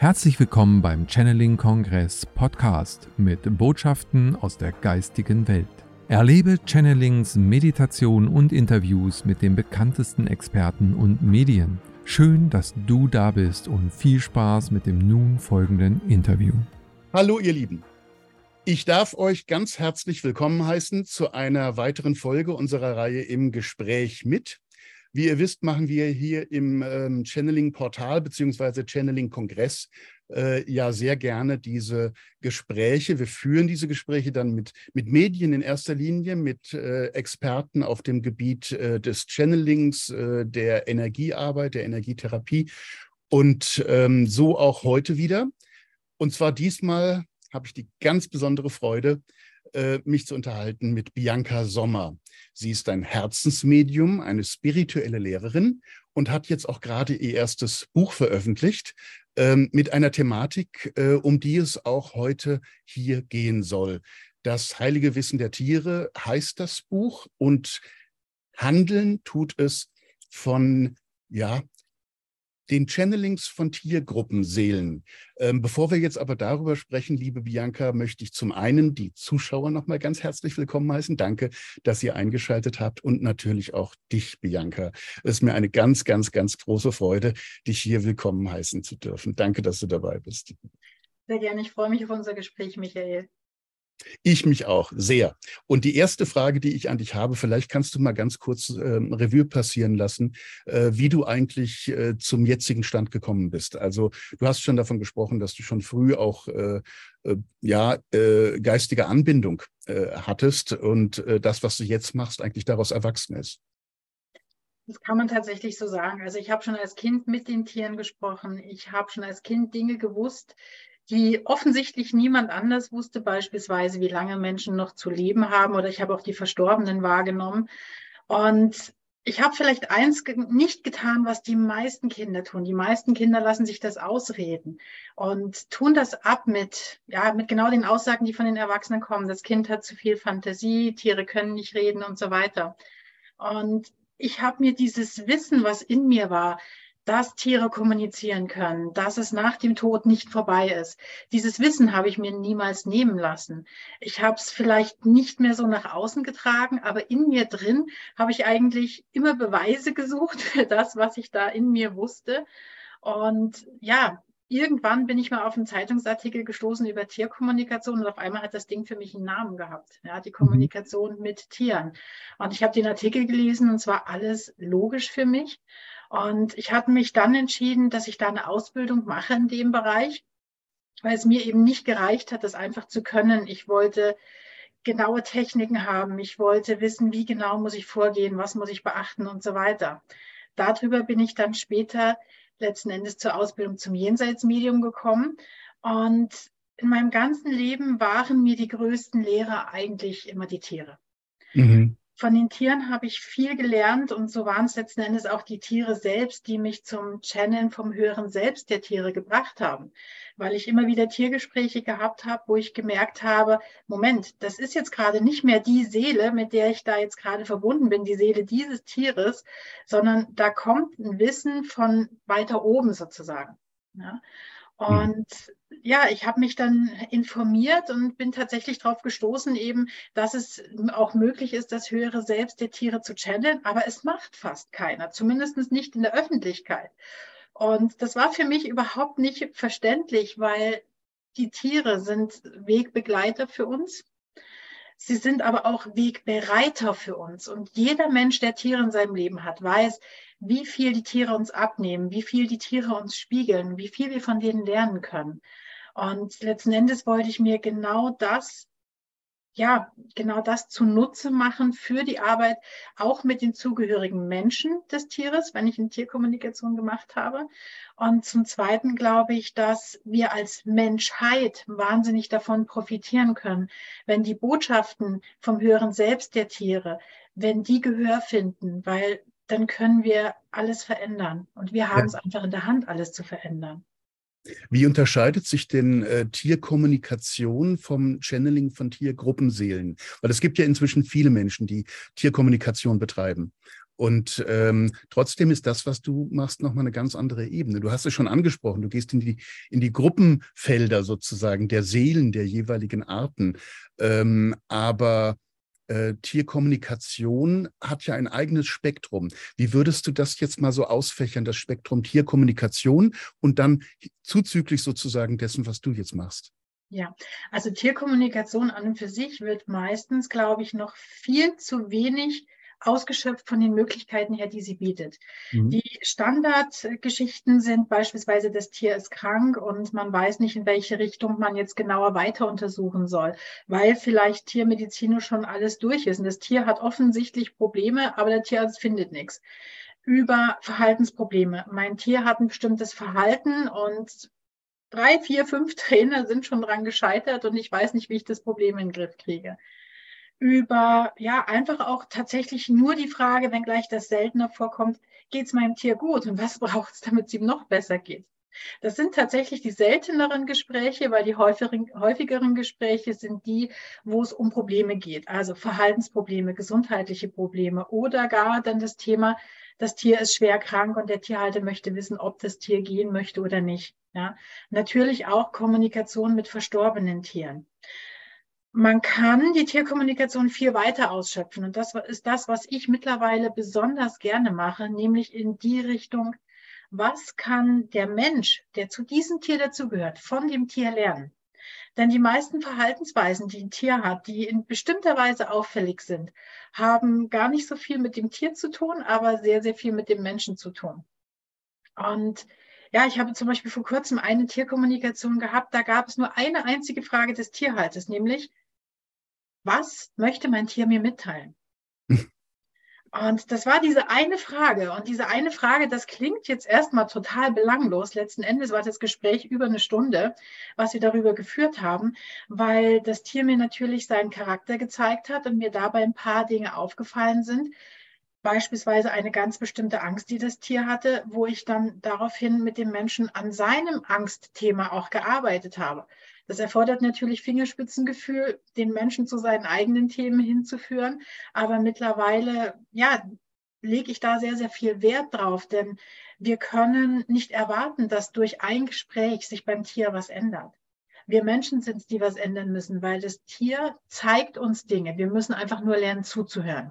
Herzlich willkommen beim Channeling Kongress Podcast mit Botschaften aus der geistigen Welt. Erlebe Channelings, Meditation und Interviews mit den bekanntesten Experten und Medien. Schön, dass du da bist und viel Spaß mit dem nun folgenden Interview. Hallo ihr Lieben. Ich darf euch ganz herzlich willkommen heißen zu einer weiteren Folge unserer Reihe im Gespräch mit. Wie ihr wisst, machen wir hier im ähm, Channeling-Portal beziehungsweise Channeling-Kongress äh, ja sehr gerne diese Gespräche. Wir führen diese Gespräche dann mit, mit Medien in erster Linie, mit äh, Experten auf dem Gebiet äh, des Channelings, äh, der Energiearbeit, der Energietherapie und ähm, so auch heute wieder. Und zwar diesmal habe ich die ganz besondere Freude, mich zu unterhalten mit Bianca Sommer. Sie ist ein Herzensmedium, eine spirituelle Lehrerin und hat jetzt auch gerade ihr erstes Buch veröffentlicht ähm, mit einer Thematik, äh, um die es auch heute hier gehen soll. Das heilige Wissen der Tiere heißt das Buch und handeln tut es von ja, den Channelings von Tiergruppenseelen. Ähm, bevor wir jetzt aber darüber sprechen, liebe Bianca, möchte ich zum einen die Zuschauer nochmal ganz herzlich willkommen heißen. Danke, dass ihr eingeschaltet habt und natürlich auch dich, Bianca. Es ist mir eine ganz, ganz, ganz große Freude, dich hier willkommen heißen zu dürfen. Danke, dass du dabei bist. Sehr gerne. Ich freue mich auf unser Gespräch, Michael. Ich mich auch, sehr. Und die erste Frage, die ich an dich habe, vielleicht kannst du mal ganz kurz äh, Revue passieren lassen, äh, wie du eigentlich äh, zum jetzigen Stand gekommen bist. Also du hast schon davon gesprochen, dass du schon früh auch äh, äh, ja, äh, geistige Anbindung hattest und das, was du jetzt machst, eigentlich daraus erwachsen ist. Das kann man tatsächlich so sagen. Also ich habe schon als Kind mit den Tieren gesprochen. Ich habe schon als Kind Dinge gewusst, die offensichtlich niemand anders wusste, beispielsweise wie lange Menschen noch zu leben haben oder ich habe auch die Verstorbenen wahrgenommen. Und ich habe vielleicht eins nicht getan, was die meisten Kinder tun. Die meisten Kinder lassen sich das ausreden und tun das ab mit, ja, mit genau den Aussagen, die von den Erwachsenen kommen. Das Kind hat zu viel Fantasie, Tiere können nicht reden und so weiter. Und ich habe mir dieses Wissen, was in mir war, dass Tiere kommunizieren können, dass es nach dem Tod nicht vorbei ist. Dieses Wissen habe ich mir niemals nehmen lassen. Ich habe es vielleicht nicht mehr so nach außen getragen, aber in mir drin habe ich eigentlich immer Beweise gesucht für das, was ich da in mir wusste. Und ja, irgendwann bin ich mal auf einen Zeitungsartikel gestoßen über Tierkommunikation und auf einmal hat das Ding für mich einen Namen gehabt. Ja, die mhm. Kommunikation mhm. mit Tieren. Und ich habe den Artikel gelesen und zwar alles logisch für mich. Und ich hatte mich dann entschieden, dass ich da eine Ausbildung mache in dem Bereich, weil es mir eben nicht gereicht hat, das einfach zu können. Ich wollte genaue Techniken haben. Ich wollte wissen, wie genau muss ich vorgehen, was muss ich beachten und so weiter. Darüber bin ich dann später letzten Endes zur Ausbildung zum Jenseitsmedium gekommen. Und in meinem ganzen Leben waren mir die größten Lehrer eigentlich immer die Tiere. Mhm von den Tieren habe ich viel gelernt und so waren es letzten Endes auch die Tiere selbst, die mich zum Channeln vom höheren Selbst der Tiere gebracht haben, weil ich immer wieder Tiergespräche gehabt habe, wo ich gemerkt habe, Moment, das ist jetzt gerade nicht mehr die Seele, mit der ich da jetzt gerade verbunden bin, die Seele dieses Tieres, sondern da kommt ein Wissen von weiter oben sozusagen. Ja? Hm. Und ja, ich habe mich dann informiert und bin tatsächlich darauf gestoßen, eben, dass es auch möglich ist, das höhere Selbst der Tiere zu channeln, aber es macht fast keiner, zumindest nicht in der Öffentlichkeit. Und das war für mich überhaupt nicht verständlich, weil die Tiere sind Wegbegleiter für uns. Sie sind aber auch Wegbereiter für uns. Und jeder Mensch, der Tiere in seinem Leben hat, weiß, wie viel die Tiere uns abnehmen, wie viel die Tiere uns spiegeln, wie viel wir von denen lernen können. Und letzten Endes wollte ich mir genau das, ja, genau das zunutze machen für die Arbeit, auch mit den zugehörigen Menschen des Tieres, wenn ich eine Tierkommunikation gemacht habe. Und zum Zweiten glaube ich, dass wir als Menschheit wahnsinnig davon profitieren können, wenn die Botschaften vom höheren Selbst der Tiere, wenn die Gehör finden, weil dann können wir alles verändern. Und wir haben ja. es einfach in der Hand, alles zu verändern. Wie unterscheidet sich denn äh, Tierkommunikation vom Channeling von Tiergruppenseelen? Weil es gibt ja inzwischen viele Menschen, die Tierkommunikation betreiben. Und ähm, trotzdem ist das, was du machst, nochmal eine ganz andere Ebene. Du hast es schon angesprochen, du gehst in die, in die Gruppenfelder sozusagen der Seelen der jeweiligen Arten. Ähm, aber äh, Tierkommunikation hat ja ein eigenes Spektrum. Wie würdest du das jetzt mal so ausfächern, das Spektrum Tierkommunikation und dann zuzüglich sozusagen dessen, was du jetzt machst? Ja, also Tierkommunikation an und für sich wird meistens, glaube ich, noch viel zu wenig ausgeschöpft von den Möglichkeiten her, die sie bietet. Mhm. Die Standardgeschichten sind beispielsweise, das Tier ist krank und man weiß nicht, in welche Richtung man jetzt genauer weiter untersuchen soll, weil vielleicht tiermedizinisch schon alles durch ist. Und das Tier hat offensichtlich Probleme, aber der Tierarzt findet nichts. Über Verhaltensprobleme. Mein Tier hat ein bestimmtes Verhalten und drei, vier, fünf Trainer sind schon dran gescheitert und ich weiß nicht, wie ich das Problem in den Griff kriege über ja einfach auch tatsächlich nur die Frage, wenngleich das seltener vorkommt, geht es meinem Tier gut und was braucht es, damit es ihm noch besser geht? Das sind tatsächlich die selteneren Gespräche, weil die häufigeren, häufigeren Gespräche sind die, wo es um Probleme geht, also Verhaltensprobleme, gesundheitliche Probleme oder gar dann das Thema, das Tier ist schwer krank und der Tierhalter möchte wissen, ob das Tier gehen möchte oder nicht. Ja, natürlich auch Kommunikation mit verstorbenen Tieren man kann die Tierkommunikation viel weiter ausschöpfen. Und das ist das, was ich mittlerweile besonders gerne mache, nämlich in die Richtung, was kann der Mensch, der zu diesem Tier dazugehört, von dem Tier lernen? Denn die meisten Verhaltensweisen, die ein Tier hat, die in bestimmter Weise auffällig sind, haben gar nicht so viel mit dem Tier zu tun, aber sehr, sehr viel mit dem Menschen zu tun. Und ja, ich habe zum Beispiel vor kurzem eine Tierkommunikation gehabt, da gab es nur eine einzige Frage des Tierhalters, nämlich, was möchte mein Tier mir mitteilen? Und das war diese eine Frage. Und diese eine Frage, das klingt jetzt erstmal total belanglos. Letzten Endes war das Gespräch über eine Stunde, was wir darüber geführt haben, weil das Tier mir natürlich seinen Charakter gezeigt hat und mir dabei ein paar Dinge aufgefallen sind. Beispielsweise eine ganz bestimmte Angst, die das Tier hatte, wo ich dann daraufhin mit dem Menschen an seinem Angstthema auch gearbeitet habe. Das erfordert natürlich Fingerspitzengefühl, den Menschen zu seinen eigenen Themen hinzuführen. Aber mittlerweile, ja, lege ich da sehr, sehr viel Wert drauf, denn wir können nicht erwarten, dass durch ein Gespräch sich beim Tier was ändert. Wir Menschen sind es, die was ändern müssen, weil das Tier zeigt uns Dinge. Wir müssen einfach nur lernen zuzuhören.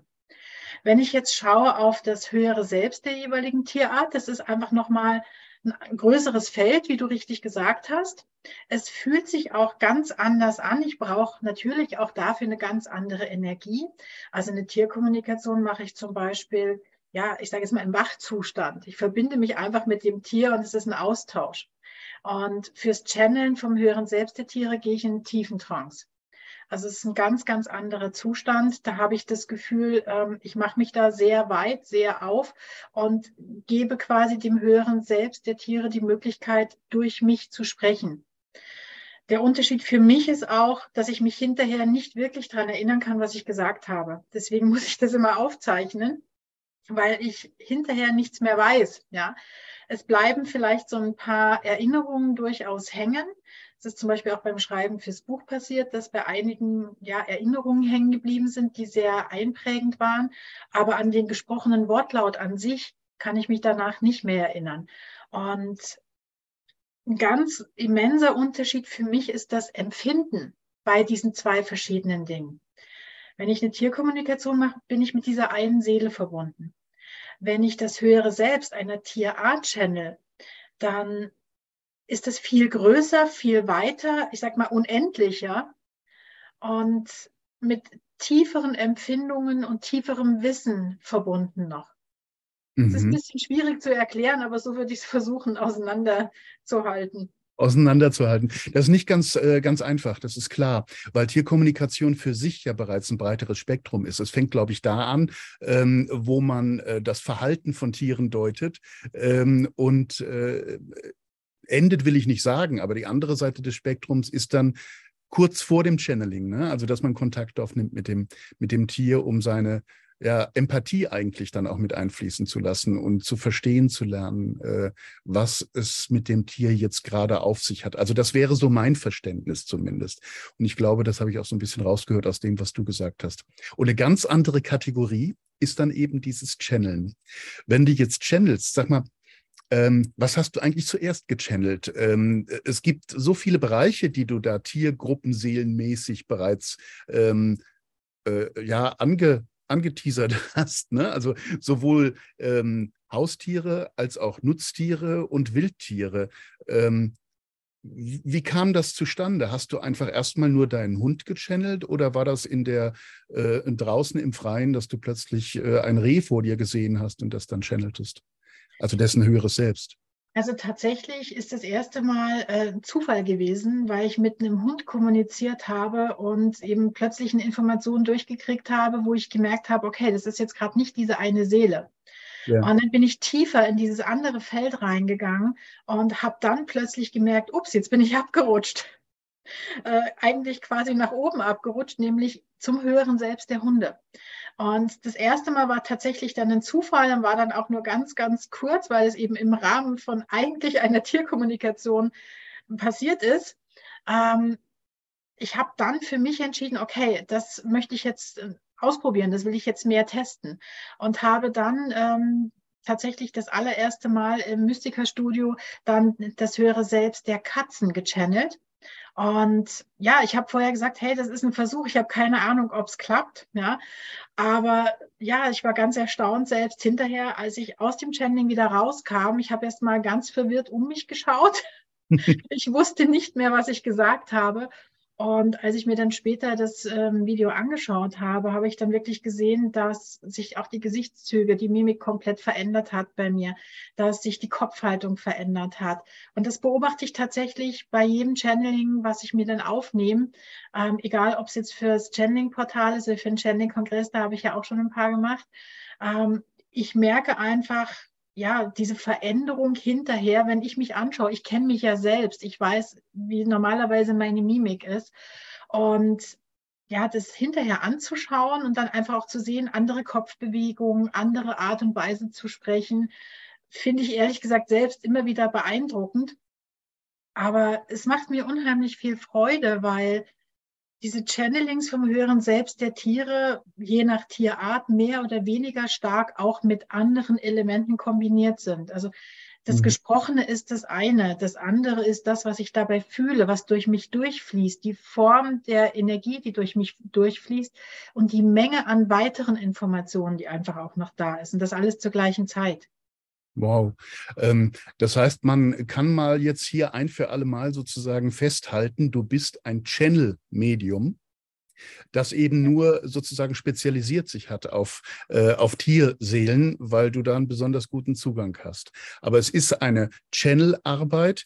Wenn ich jetzt schaue auf das höhere Selbst der jeweiligen Tierart, das ist einfach nochmal ein größeres Feld, wie du richtig gesagt hast. Es fühlt sich auch ganz anders an. Ich brauche natürlich auch dafür eine ganz andere Energie. Also eine Tierkommunikation mache ich zum Beispiel, ja, ich sage jetzt mal im Wachzustand. Ich verbinde mich einfach mit dem Tier und es ist ein Austausch. Und fürs Channeln vom höheren Selbst der Tiere gehe ich in einen tiefen Trance. Also es ist ein ganz, ganz anderer Zustand. Da habe ich das Gefühl, ähm, ich mache mich da sehr weit, sehr auf und gebe quasi dem höheren Selbst der Tiere die Möglichkeit, durch mich zu sprechen. Der Unterschied für mich ist auch, dass ich mich hinterher nicht wirklich daran erinnern kann, was ich gesagt habe. Deswegen muss ich das immer aufzeichnen, weil ich hinterher nichts mehr weiß. Ja, es bleiben vielleicht so ein paar Erinnerungen durchaus hängen, es ist zum Beispiel auch beim Schreiben fürs Buch passiert, dass bei einigen ja, Erinnerungen hängen geblieben sind, die sehr einprägend waren. Aber an den gesprochenen Wortlaut an sich kann ich mich danach nicht mehr erinnern. Und ein ganz immenser Unterschied für mich ist das Empfinden bei diesen zwei verschiedenen Dingen. Wenn ich eine Tierkommunikation mache, bin ich mit dieser einen Seele verbunden. Wenn ich das höhere Selbst einer Tierart channel, dann ist es viel größer, viel weiter, ich sag mal unendlicher und mit tieferen Empfindungen und tieferem Wissen verbunden noch. Es ist ein mhm. bisschen schwierig zu erklären, aber so würde ich es versuchen, auseinanderzuhalten auseinanderzuhalten. Das ist nicht ganz, äh, ganz einfach, das ist klar, weil Tierkommunikation für sich ja bereits ein breiteres Spektrum ist. Es fängt, glaube ich, da an, ähm, wo man äh, das Verhalten von Tieren deutet ähm, und äh, endet, will ich nicht sagen, aber die andere Seite des Spektrums ist dann kurz vor dem Channeling, ne? also dass man Kontakt aufnimmt mit dem, mit dem Tier, um seine ja, Empathie eigentlich dann auch mit einfließen zu lassen und zu verstehen zu lernen, äh, was es mit dem Tier jetzt gerade auf sich hat. Also das wäre so mein Verständnis zumindest. Und ich glaube, das habe ich auch so ein bisschen rausgehört aus dem, was du gesagt hast. Und eine ganz andere Kategorie ist dann eben dieses Channeln. Wenn du jetzt channelst, sag mal, ähm, was hast du eigentlich zuerst gechannelt? Ähm, es gibt so viele Bereiche, die du da tiergruppenseelenmäßig bereits ähm, äh, ja, ange, angeteasert hast. Ne? Also sowohl ähm, Haustiere als auch Nutztiere und Wildtiere. Ähm, wie kam das zustande? Hast du einfach erstmal nur deinen Hund gechannelt oder war das in der äh, draußen im Freien, dass du plötzlich äh, ein Reh vor dir gesehen hast und das dann channeltest? Also dessen höheres Selbst. Also tatsächlich ist das erste Mal äh, Zufall gewesen, weil ich mit einem Hund kommuniziert habe und eben plötzlich eine Information durchgekriegt habe, wo ich gemerkt habe, okay, das ist jetzt gerade nicht diese eine Seele. Ja. Und dann bin ich tiefer in dieses andere Feld reingegangen und habe dann plötzlich gemerkt, ups, jetzt bin ich abgerutscht. Äh, eigentlich quasi nach oben abgerutscht, nämlich zum höheren Selbst der Hunde. Und das erste Mal war tatsächlich dann ein Zufall und war dann auch nur ganz, ganz kurz, weil es eben im Rahmen von eigentlich einer Tierkommunikation passiert ist. Ähm, ich habe dann für mich entschieden, okay, das möchte ich jetzt äh, ausprobieren, das will ich jetzt mehr testen und habe dann ähm, tatsächlich das allererste Mal im Mystiker-Studio dann das höhere Selbst der Katzen gechannelt. Und ja, ich habe vorher gesagt, hey, das ist ein Versuch. Ich habe keine Ahnung, ob es klappt. Ja, aber ja, ich war ganz erstaunt selbst hinterher, als ich aus dem Channeling wieder rauskam. Ich habe erst mal ganz verwirrt um mich geschaut. ich wusste nicht mehr, was ich gesagt habe. Und als ich mir dann später das ähm, Video angeschaut habe, habe ich dann wirklich gesehen, dass sich auch die Gesichtszüge, die Mimik komplett verändert hat bei mir, dass sich die Kopfhaltung verändert hat. Und das beobachte ich tatsächlich bei jedem Channeling, was ich mir dann aufnehme, ähm, egal ob es jetzt fürs Channeling-Portal ist oder für den Channeling-Kongress, da habe ich ja auch schon ein paar gemacht. Ähm, ich merke einfach, ja, diese Veränderung hinterher, wenn ich mich anschaue, ich kenne mich ja selbst, ich weiß, wie normalerweise meine Mimik ist. Und ja, das hinterher anzuschauen und dann einfach auch zu sehen, andere Kopfbewegungen, andere Art und Weise zu sprechen, finde ich ehrlich gesagt selbst immer wieder beeindruckend. Aber es macht mir unheimlich viel Freude, weil diese Channelings vom höheren Selbst der Tiere, je nach Tierart, mehr oder weniger stark auch mit anderen Elementen kombiniert sind. Also das mhm. Gesprochene ist das eine, das andere ist das, was ich dabei fühle, was durch mich durchfließt, die Form der Energie, die durch mich durchfließt und die Menge an weiteren Informationen, die einfach auch noch da ist. Und das alles zur gleichen Zeit. Wow. Ähm, das heißt, man kann mal jetzt hier ein für alle Mal sozusagen festhalten, du bist ein Channel-Medium, das eben nur sozusagen spezialisiert sich hat auf, äh, auf Tierseelen, weil du da einen besonders guten Zugang hast. Aber es ist eine Channel-Arbeit,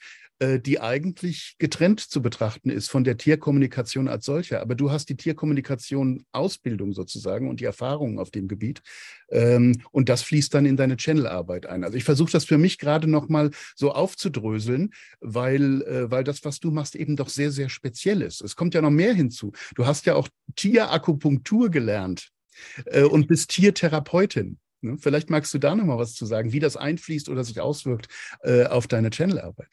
die eigentlich getrennt zu betrachten ist von der Tierkommunikation als solcher. Aber du hast die Tierkommunikation Ausbildung sozusagen und die Erfahrungen auf dem Gebiet. Ähm, und das fließt dann in deine Channelarbeit ein. Also ich versuche das für mich gerade nochmal so aufzudröseln, weil, äh, weil das, was du machst, eben doch sehr, sehr speziell ist. Es kommt ja noch mehr hinzu. Du hast ja auch Tierakupunktur gelernt äh, und bist Tiertherapeutin. Ne? Vielleicht magst du da nochmal was zu sagen, wie das einfließt oder sich auswirkt äh, auf deine Channelarbeit.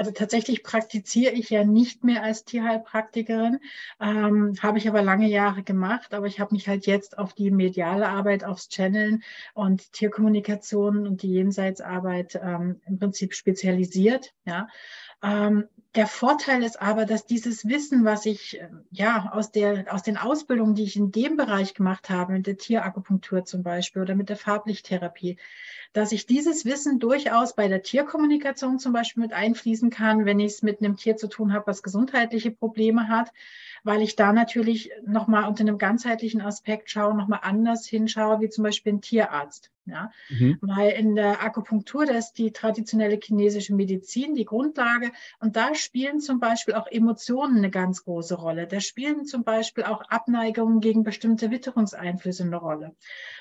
Also tatsächlich praktiziere ich ja nicht mehr als Tierheilpraktikerin, ähm, habe ich aber lange Jahre gemacht, aber ich habe mich halt jetzt auf die mediale Arbeit, aufs Channeln und Tierkommunikation und die Jenseitsarbeit ähm, im Prinzip spezialisiert. Ja. Ähm, der Vorteil ist aber, dass dieses Wissen, was ich ja aus, der, aus den Ausbildungen, die ich in dem Bereich gemacht habe, mit der Tierakupunktur zum Beispiel oder mit der Farblichttherapie, dass ich dieses Wissen durchaus bei der Tierkommunikation zum Beispiel mit einfließen kann, wenn ich es mit einem Tier zu tun habe, was gesundheitliche Probleme hat, weil ich da natürlich nochmal unter einem ganzheitlichen Aspekt schaue, nochmal anders hinschaue, wie zum Beispiel ein Tierarzt. Ja? Mhm. Weil in der Akupunktur, da ist die traditionelle chinesische Medizin die Grundlage und da spielen zum Beispiel auch Emotionen eine ganz große Rolle. Da spielen zum Beispiel auch Abneigungen gegen bestimmte Witterungseinflüsse eine Rolle.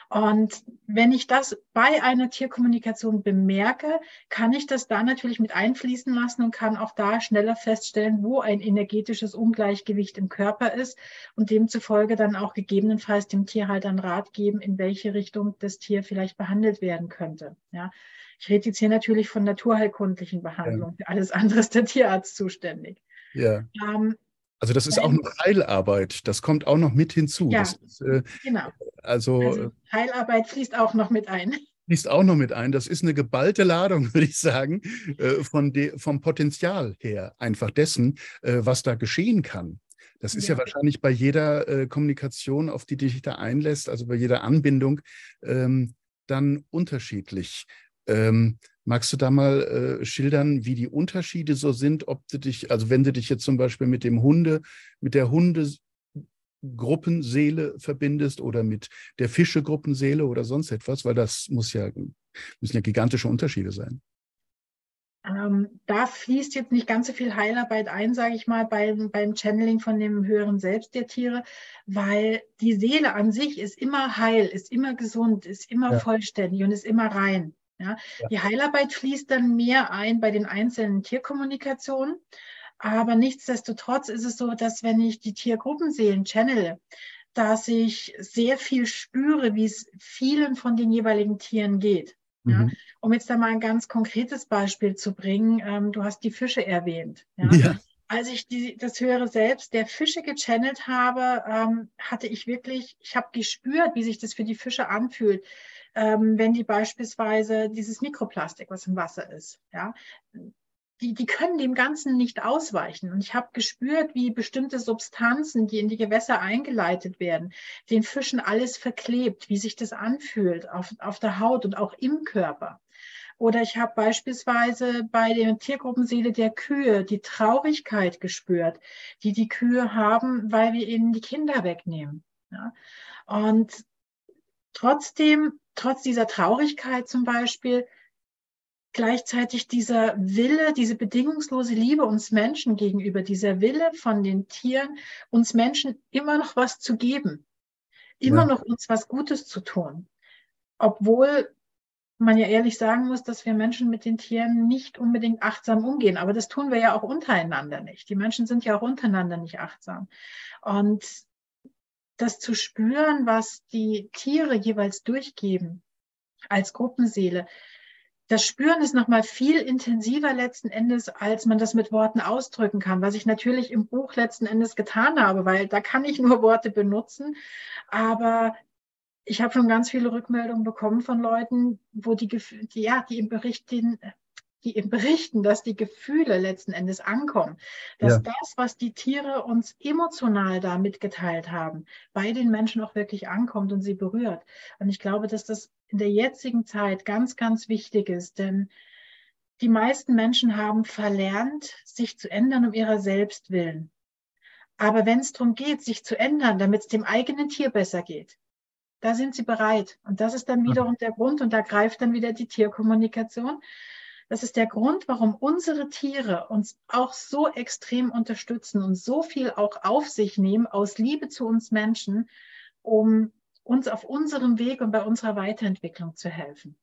Und wenn ich das bei einer Tierkommunikation bemerke, kann ich das da natürlich mit einfließen lassen und kann auch da schneller feststellen, wo ein energetisches Ungleichgewicht im im Körper ist und demzufolge dann auch gegebenenfalls dem Tierhalter einen Rat geben, in welche Richtung das Tier vielleicht behandelt werden könnte. Ja. Ich rede jetzt hier natürlich von naturheilkundlichen Behandlungen. Ja. Für alles andere ist der Tierarzt zuständig. Ja. Ähm, also das ist auch noch Heilarbeit. Das kommt auch noch mit hinzu. Ja, ist, äh, genau. Also, also, Heilarbeit fließt auch noch mit ein. Fließt auch noch mit ein. Das ist eine geballte Ladung, würde ich sagen, äh, von de, vom Potenzial her, einfach dessen, äh, was da geschehen kann. Das ist ja, ja wahrscheinlich bei jeder äh, Kommunikation, auf die dich da einlässt, also bei jeder Anbindung, ähm, dann unterschiedlich. Ähm, magst du da mal äh, schildern, wie die Unterschiede so sind, ob du dich, also wenn du dich jetzt zum Beispiel mit dem Hunde, mit der Hundegruppenseele verbindest oder mit der Fischegruppenseele oder sonst etwas, weil das muss ja, müssen ja gigantische Unterschiede sein. Ähm, da fließt jetzt nicht ganz so viel Heilarbeit ein, sage ich mal, beim, beim Channeling von dem höheren Selbst der Tiere, weil die Seele an sich ist immer heil, ist immer gesund, ist immer ja. vollständig und ist immer rein. Ja? ja. Die Heilarbeit fließt dann mehr ein bei den einzelnen Tierkommunikationen. Aber nichtsdestotrotz ist es so, dass wenn ich die Tiergruppenseelen channele, dass ich sehr viel spüre, wie es vielen von den jeweiligen Tieren geht. Mhm. Ja, um jetzt da mal ein ganz konkretes Beispiel zu bringen, ähm, du hast die Fische erwähnt. Ja? ja. Als ich die, das höhere Selbst der Fische gechannelt habe, ähm, hatte ich wirklich, ich habe gespürt, wie sich das für die Fische anfühlt ähm, wenn die beispielsweise dieses Mikroplastik, was im Wasser ist, ja, die, die können dem Ganzen nicht ausweichen. Und ich habe gespürt, wie bestimmte Substanzen, die in die Gewässer eingeleitet werden, den Fischen alles verklebt, wie sich das anfühlt auf, auf der Haut und auch im Körper. Oder ich habe beispielsweise bei der Tiergruppenseele der Kühe die Traurigkeit gespürt, die die Kühe haben, weil wir ihnen die Kinder wegnehmen. Ja? Und trotzdem, trotz dieser Traurigkeit zum Beispiel, gleichzeitig dieser Wille, diese bedingungslose Liebe uns Menschen gegenüber, dieser Wille von den Tieren, uns Menschen immer noch was zu geben, immer ja. noch uns was Gutes zu tun. Obwohl man ja ehrlich sagen muss, dass wir Menschen mit den Tieren nicht unbedingt achtsam umgehen. Aber das tun wir ja auch untereinander nicht. Die Menschen sind ja auch untereinander nicht achtsam. Und das zu spüren, was die Tiere jeweils durchgeben als Gruppenseele, das Spüren ist nochmal viel intensiver letzten Endes, als man das mit Worten ausdrücken kann, was ich natürlich im Buch letzten Endes getan habe, weil da kann ich nur Worte benutzen. Aber ich habe schon ganz viele Rückmeldungen bekommen von Leuten, wo die, die ja, die im Bericht den, die berichten, dass die Gefühle letzten Endes ankommen, dass ja. das, was die Tiere uns emotional da mitgeteilt haben, bei den Menschen auch wirklich ankommt und sie berührt. Und ich glaube, dass das in der jetzigen Zeit ganz, ganz wichtig ist, denn die meisten Menschen haben verlernt, sich zu ändern um ihrer selbst willen. Aber wenn es darum geht, sich zu ändern, damit es dem eigenen Tier besser geht, da sind sie bereit. Und das ist dann wiederum der Grund, und da greift dann wieder die Tierkommunikation, das ist der Grund, warum unsere Tiere uns auch so extrem unterstützen und so viel auch auf sich nehmen aus Liebe zu uns Menschen, um uns auf unserem Weg und bei unserer Weiterentwicklung zu helfen.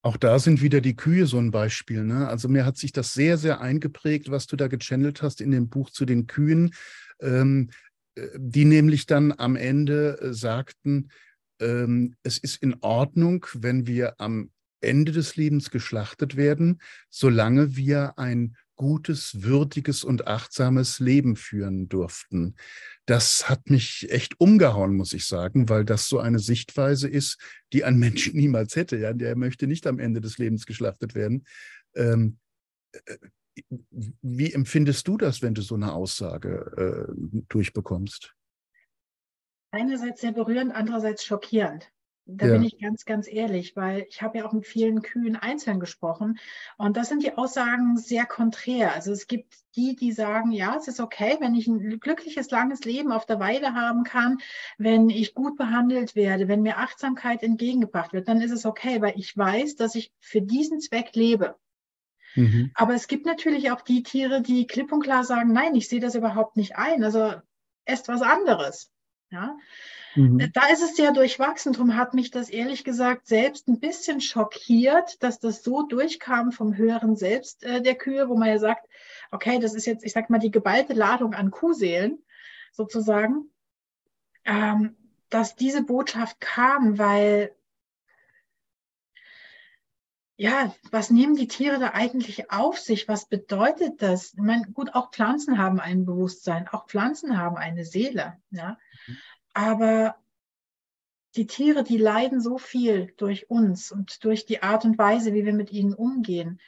Auch da sind wieder die Kühe so ein Beispiel. Ne? Also mir hat sich das sehr, sehr eingeprägt, was du da gechannelt hast in dem Buch zu den Kühen, ähm, äh, die nämlich dann am Ende äh, sagten, ähm, es ist in Ordnung, wenn wir am Ende des Lebens geschlachtet werden, solange wir ein gutes, würdiges und achtsames Leben führen durften. Das hat mich echt umgehauen, muss ich sagen, weil das so eine Sichtweise ist, die ein Mensch niemals hätte. Ja? Der möchte nicht am Ende des Lebens geschlachtet werden. Ähm, äh, wie empfindest du das, wenn du so eine Aussage äh, durchbekommst? Einerseits sehr berührend, andererseits schockierend. Da ja. bin ich ganz, ganz ehrlich, weil ich habe ja auch mit vielen Kühen einzeln gesprochen und das sind die Aussagen sehr konträr. Also es gibt die, die sagen, ja, es ist okay, wenn ich ein glückliches, langes Leben auf der Weide haben kann, wenn ich gut behandelt werde, wenn mir Achtsamkeit entgegengebracht wird, dann ist es okay, weil ich weiß, dass ich für diesen Zweck lebe. Mhm. Aber es gibt natürlich auch die Tiere, die klipp und klar sagen, nein, ich sehe das überhaupt nicht ein. Also esst was anderes. Ja. Mhm. Da ist es sehr durchwachsen. Darum hat mich das ehrlich gesagt selbst ein bisschen schockiert, dass das so durchkam vom höheren Selbst äh, der Kühe, wo man ja sagt, okay, das ist jetzt, ich sag mal, die geballte Ladung an Kuhseelen. sozusagen, ähm, dass diese Botschaft kam, weil ja, was nehmen die Tiere da eigentlich auf sich? Was bedeutet das? Ich meine, gut, auch Pflanzen haben ein Bewusstsein, auch Pflanzen haben eine Seele, ja. Mhm. Aber die Tiere, die leiden so viel durch uns und durch die Art und Weise, wie wir mit ihnen umgehen.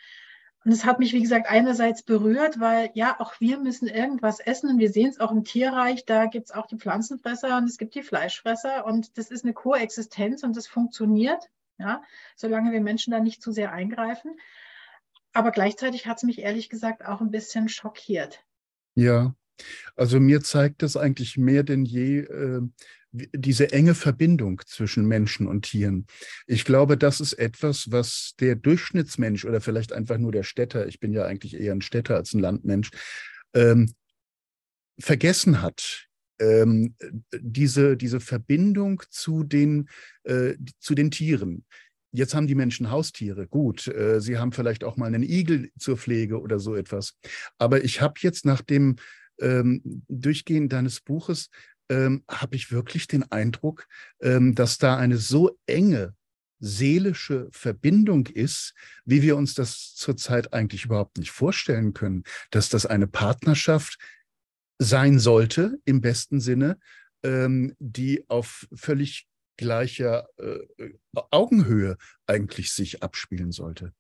Und es hat mich, wie gesagt, einerseits berührt, weil ja, auch wir müssen irgendwas essen und wir sehen es auch im Tierreich, da gibt es auch die Pflanzenfresser und es gibt die Fleischfresser und das ist eine Koexistenz und das funktioniert ja, solange wir Menschen da nicht zu sehr eingreifen. Aber gleichzeitig hat es mich ehrlich gesagt auch ein bisschen schockiert. Ja, also mir zeigt das eigentlich mehr denn je äh, diese enge Verbindung zwischen Menschen und Tieren. Ich glaube, das ist etwas, was der Durchschnittsmensch oder vielleicht einfach nur der Städter, ich bin ja eigentlich eher ein Städter als ein Landmensch, ähm, vergessen hat ähm, diese, diese Verbindung zu den, äh, zu den Tieren. Jetzt haben die Menschen Haustiere, gut. Äh, sie haben vielleicht auch mal einen Igel zur Pflege oder so etwas. Aber ich habe jetzt nach dem ähm, Durchgehen deines Buches, ähm, habe ich wirklich den Eindruck, ähm, dass da eine so enge seelische Verbindung ist, wie wir uns das zurzeit eigentlich überhaupt nicht vorstellen können, dass das eine Partnerschaft sein sollte, im besten Sinne, ähm, die auf völlig gleicher äh, Augenhöhe eigentlich sich abspielen sollte.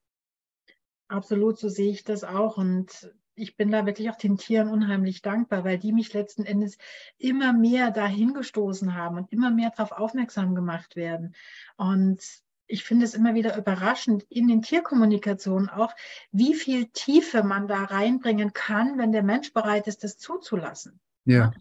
Absolut, so sehe ich das auch. Und ich bin da wirklich auch den Tieren unheimlich dankbar, weil die mich letzten Endes immer mehr dahin gestoßen haben und immer mehr darauf aufmerksam gemacht werden. Und ich finde es immer wieder überraschend in den Tierkommunikationen auch, wie viel Tiefe man da reinbringen kann, wenn der Mensch bereit ist, das zuzulassen. Ja.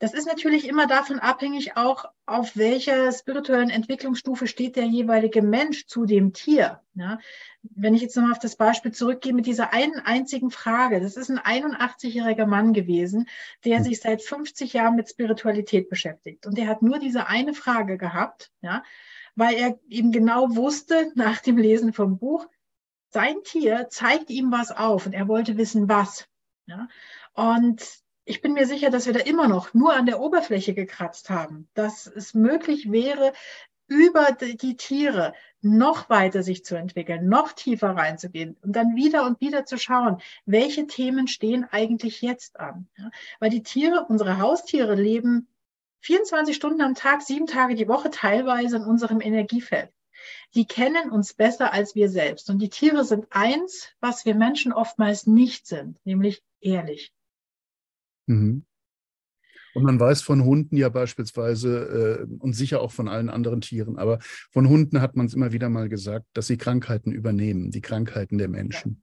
Das ist natürlich immer davon abhängig, auch auf welcher spirituellen Entwicklungsstufe steht der jeweilige Mensch zu dem Tier. Ja. Wenn ich jetzt nochmal auf das Beispiel zurückgehe mit dieser einen einzigen Frage, das ist ein 81-jähriger Mann gewesen, der hm. sich seit 50 Jahren mit Spiritualität beschäftigt. Und der hat nur diese eine Frage gehabt, ja, weil er eben genau wusste nach dem Lesen vom Buch, sein Tier zeigt ihm was auf und er wollte wissen, was. Ja? Und ich bin mir sicher, dass wir da immer noch nur an der Oberfläche gekratzt haben, dass es möglich wäre, über die Tiere noch weiter sich zu entwickeln, noch tiefer reinzugehen und dann wieder und wieder zu schauen, welche Themen stehen eigentlich jetzt an. Weil die Tiere, unsere Haustiere leben 24 Stunden am Tag, sieben Tage die Woche teilweise in unserem Energiefeld. Die kennen uns besser als wir selbst. Und die Tiere sind eins, was wir Menschen oftmals nicht sind, nämlich ehrlich. Mhm. Und man weiß von Hunden ja beispielsweise äh, und sicher auch von allen anderen Tieren, aber von Hunden hat man es immer wieder mal gesagt, dass sie Krankheiten übernehmen, die Krankheiten der Menschen.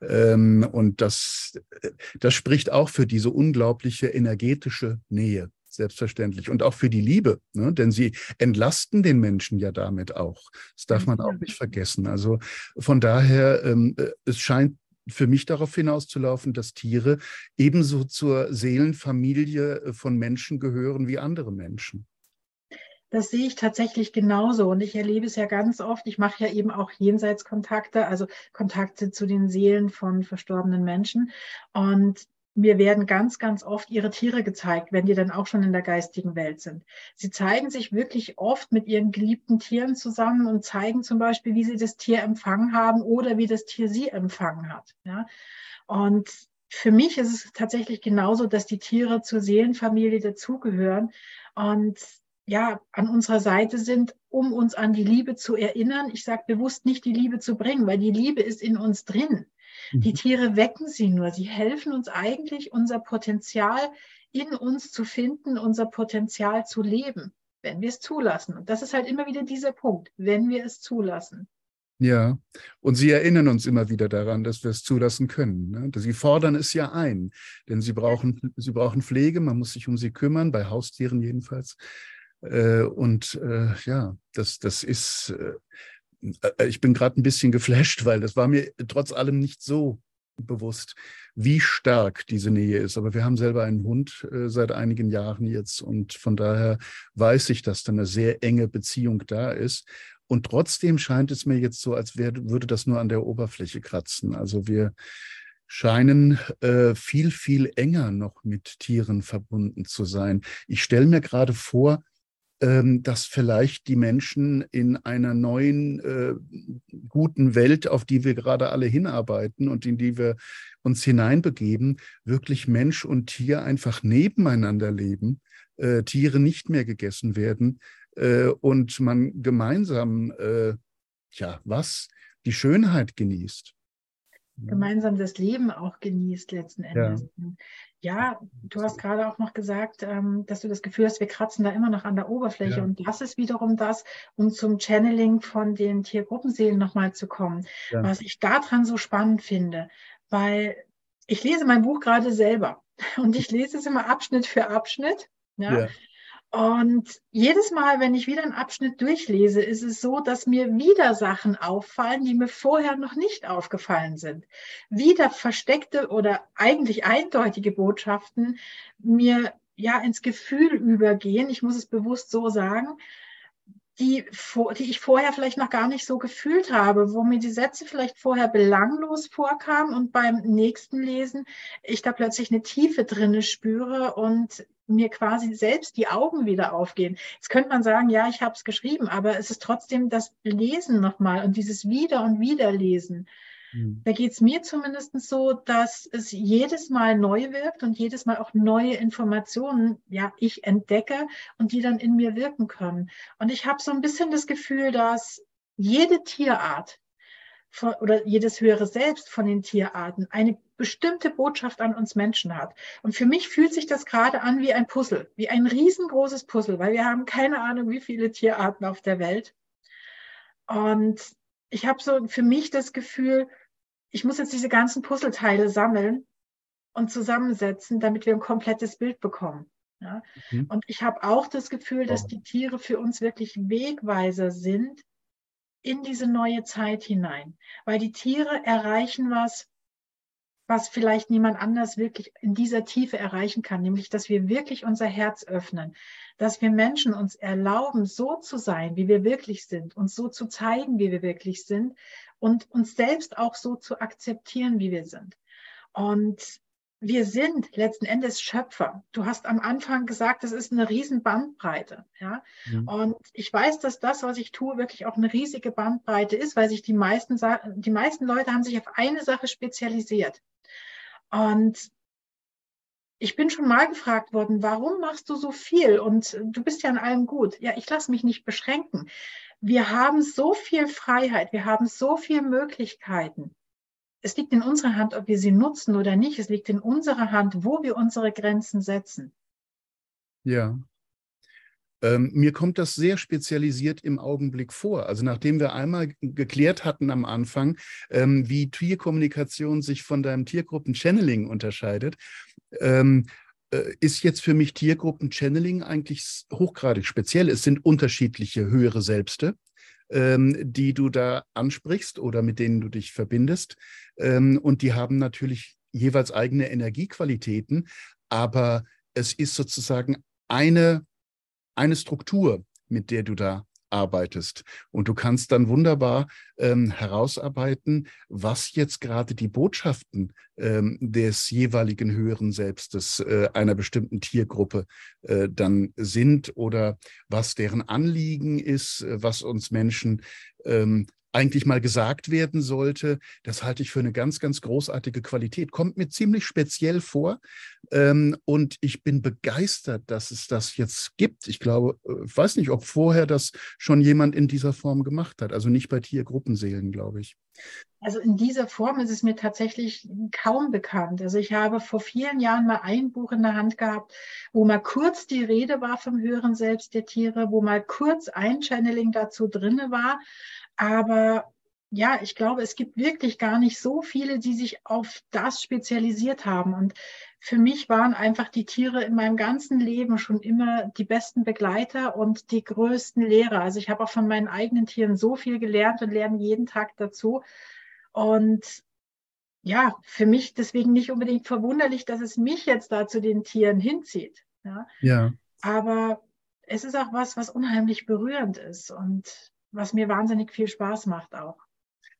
Ja. Ähm, und das, äh, das spricht auch für diese unglaubliche energetische Nähe selbstverständlich. Und auch für die Liebe, ne? denn sie entlasten den Menschen ja damit auch. Das darf man auch nicht vergessen. Also von daher, ähm, äh, es scheint für mich darauf hinauszulaufen, dass Tiere ebenso zur Seelenfamilie äh, von Menschen gehören wie andere Menschen. Das sehe ich tatsächlich genauso und ich erlebe es ja ganz oft. Ich mache ja eben auch Jenseitskontakte, also Kontakte zu den Seelen von verstorbenen Menschen. Und mir werden ganz, ganz oft ihre Tiere gezeigt, wenn die dann auch schon in der geistigen Welt sind. Sie zeigen sich wirklich oft mit ihren geliebten Tieren zusammen und zeigen zum Beispiel, wie sie das Tier empfangen haben oder wie das Tier sie empfangen hat. Ja? Und für mich ist es tatsächlich genauso, dass die Tiere zur Seelenfamilie dazugehören und ja, an unserer Seite sind, um uns an die Liebe zu erinnern. Ich sage bewusst nicht die Liebe zu bringen, weil die Liebe ist in uns drin. Die mhm. Tiere wecken sie nur. Sie helfen uns eigentlich, unser Potenzial in uns zu finden, unser Potenzial zu leben, wenn wir es zulassen. Und das ist halt immer wieder dieser Punkt, wenn wir es zulassen. Ja, und sie erinnern uns immer wieder daran, dass wir es zulassen können. Ne? Sie fordern es ja ein, denn sie brauchen, sie brauchen Pflege, man muss sich um sie kümmern, bei Haustieren jedenfalls. Äh, und äh, ja, das, das ist, äh, äh, ich bin gerade ein bisschen geflasht, weil das war mir trotz allem nicht so bewusst, wie stark diese Nähe ist. Aber wir haben selber einen Hund äh, seit einigen Jahren jetzt und von daher weiß ich, dass da eine sehr enge Beziehung da ist. Und trotzdem scheint es mir jetzt so, als wär, würde das nur an der Oberfläche kratzen. Also wir scheinen äh, viel, viel enger noch mit Tieren verbunden zu sein. Ich stelle mir gerade vor, dass vielleicht die Menschen in einer neuen, äh, guten Welt, auf die wir gerade alle hinarbeiten und in die wir uns hineinbegeben, wirklich Mensch und Tier einfach nebeneinander leben, äh, Tiere nicht mehr gegessen werden äh, und man gemeinsam, äh, ja, was? Die Schönheit genießt. Gemeinsam das Leben auch genießt letzten Endes. Ja, ja du hast gerade auch noch gesagt, ähm, dass du das Gefühl hast, wir kratzen da immer noch an der Oberfläche. Ja. Und das ist wiederum das, um zum Channeling von den Tiergruppenseelen nochmal zu kommen, ja. was ich daran so spannend finde. Weil ich lese mein Buch gerade selber und ich lese es immer Abschnitt für Abschnitt. Ja. Und jedes Mal, wenn ich wieder einen Abschnitt durchlese, ist es so, dass mir wieder Sachen auffallen, die mir vorher noch nicht aufgefallen sind. Wieder versteckte oder eigentlich eindeutige Botschaften mir ja ins Gefühl übergehen. Ich muss es bewusst so sagen, die, die ich vorher vielleicht noch gar nicht so gefühlt habe, wo mir die Sätze vielleicht vorher belanglos vorkamen und beim nächsten Lesen ich da plötzlich eine Tiefe drinne spüre und mir quasi selbst die Augen wieder aufgehen. Jetzt könnte man sagen, ja, ich habe es geschrieben, aber es ist trotzdem das Lesen nochmal und dieses Wieder- und Wiederlesen. Mhm. Da geht es mir zumindest so, dass es jedes Mal neu wirkt und jedes Mal auch neue Informationen, ja, ich entdecke und die dann in mir wirken können. Und ich habe so ein bisschen das Gefühl, dass jede Tierart von, oder jedes höhere Selbst von den Tierarten eine bestimmte Botschaft an uns Menschen hat. Und für mich fühlt sich das gerade an wie ein Puzzle, wie ein riesengroßes Puzzle, weil wir haben keine Ahnung, wie viele Tierarten auf der Welt. Und ich habe so für mich das Gefühl, ich muss jetzt diese ganzen Puzzleteile sammeln und zusammensetzen, damit wir ein komplettes Bild bekommen. Ja? Mhm. Und ich habe auch das Gefühl, dass die Tiere für uns wirklich Wegweiser sind in diese neue Zeit hinein, weil die Tiere erreichen was, was vielleicht niemand anders wirklich in dieser Tiefe erreichen kann, nämlich dass wir wirklich unser Herz öffnen, dass wir Menschen uns erlauben, so zu sein, wie wir wirklich sind, uns so zu zeigen, wie wir wirklich sind und uns selbst auch so zu akzeptieren, wie wir sind. Und wir sind letzten Endes Schöpfer. Du hast am Anfang gesagt, das ist eine riesen Bandbreite. Ja? Mhm. Und ich weiß, dass das, was ich tue, wirklich auch eine riesige Bandbreite ist, weil sich die meisten, die meisten Leute haben sich auf eine Sache spezialisiert. Und ich bin schon mal gefragt worden, warum machst du so viel und du bist ja in allem gut. Ja, ich lasse mich nicht beschränken. Wir haben so viel Freiheit, wir haben so viele Möglichkeiten. Es liegt in unserer Hand, ob wir sie nutzen oder nicht. Es liegt in unserer Hand, wo wir unsere Grenzen setzen. Ja. Ähm, mir kommt das sehr spezialisiert im Augenblick vor. Also nachdem wir einmal geklärt hatten am Anfang, ähm, wie Tierkommunikation sich von deinem Tiergruppen-Channeling unterscheidet, ähm, äh, ist jetzt für mich Tiergruppen-Channeling eigentlich hochgradig speziell. Es sind unterschiedliche höhere Selbste, ähm, die du da ansprichst oder mit denen du dich verbindest. Ähm, und die haben natürlich jeweils eigene Energiequalitäten, aber es ist sozusagen eine, eine Struktur, mit der du da arbeitest. Und du kannst dann wunderbar ähm, herausarbeiten, was jetzt gerade die Botschaften ähm, des jeweiligen höheren Selbstes äh, einer bestimmten Tiergruppe äh, dann sind oder was deren Anliegen ist, äh, was uns Menschen ähm, eigentlich mal gesagt werden sollte. Das halte ich für eine ganz, ganz großartige Qualität. Kommt mir ziemlich speziell vor. Ähm, und ich bin begeistert, dass es das jetzt gibt. Ich glaube, äh, ich weiß nicht, ob vorher das schon jemand in dieser Form gemacht hat. Also nicht bei Tiergruppenseelen, glaube ich. Also in dieser Form ist es mir tatsächlich kaum bekannt. Also ich habe vor vielen Jahren mal ein Buch in der Hand gehabt, wo mal kurz die Rede war vom höheren Selbst der Tiere, wo mal kurz ein Channeling dazu drinne war. Aber ja, ich glaube, es gibt wirklich gar nicht so viele, die sich auf das spezialisiert haben. Und für mich waren einfach die Tiere in meinem ganzen Leben schon immer die besten Begleiter und die größten Lehrer. Also ich habe auch von meinen eigenen Tieren so viel gelernt und lerne jeden Tag dazu. Und ja, für mich deswegen nicht unbedingt verwunderlich, dass es mich jetzt da zu den Tieren hinzieht. Ja. ja. Aber es ist auch was, was unheimlich berührend ist. Und was mir wahnsinnig viel Spaß macht auch.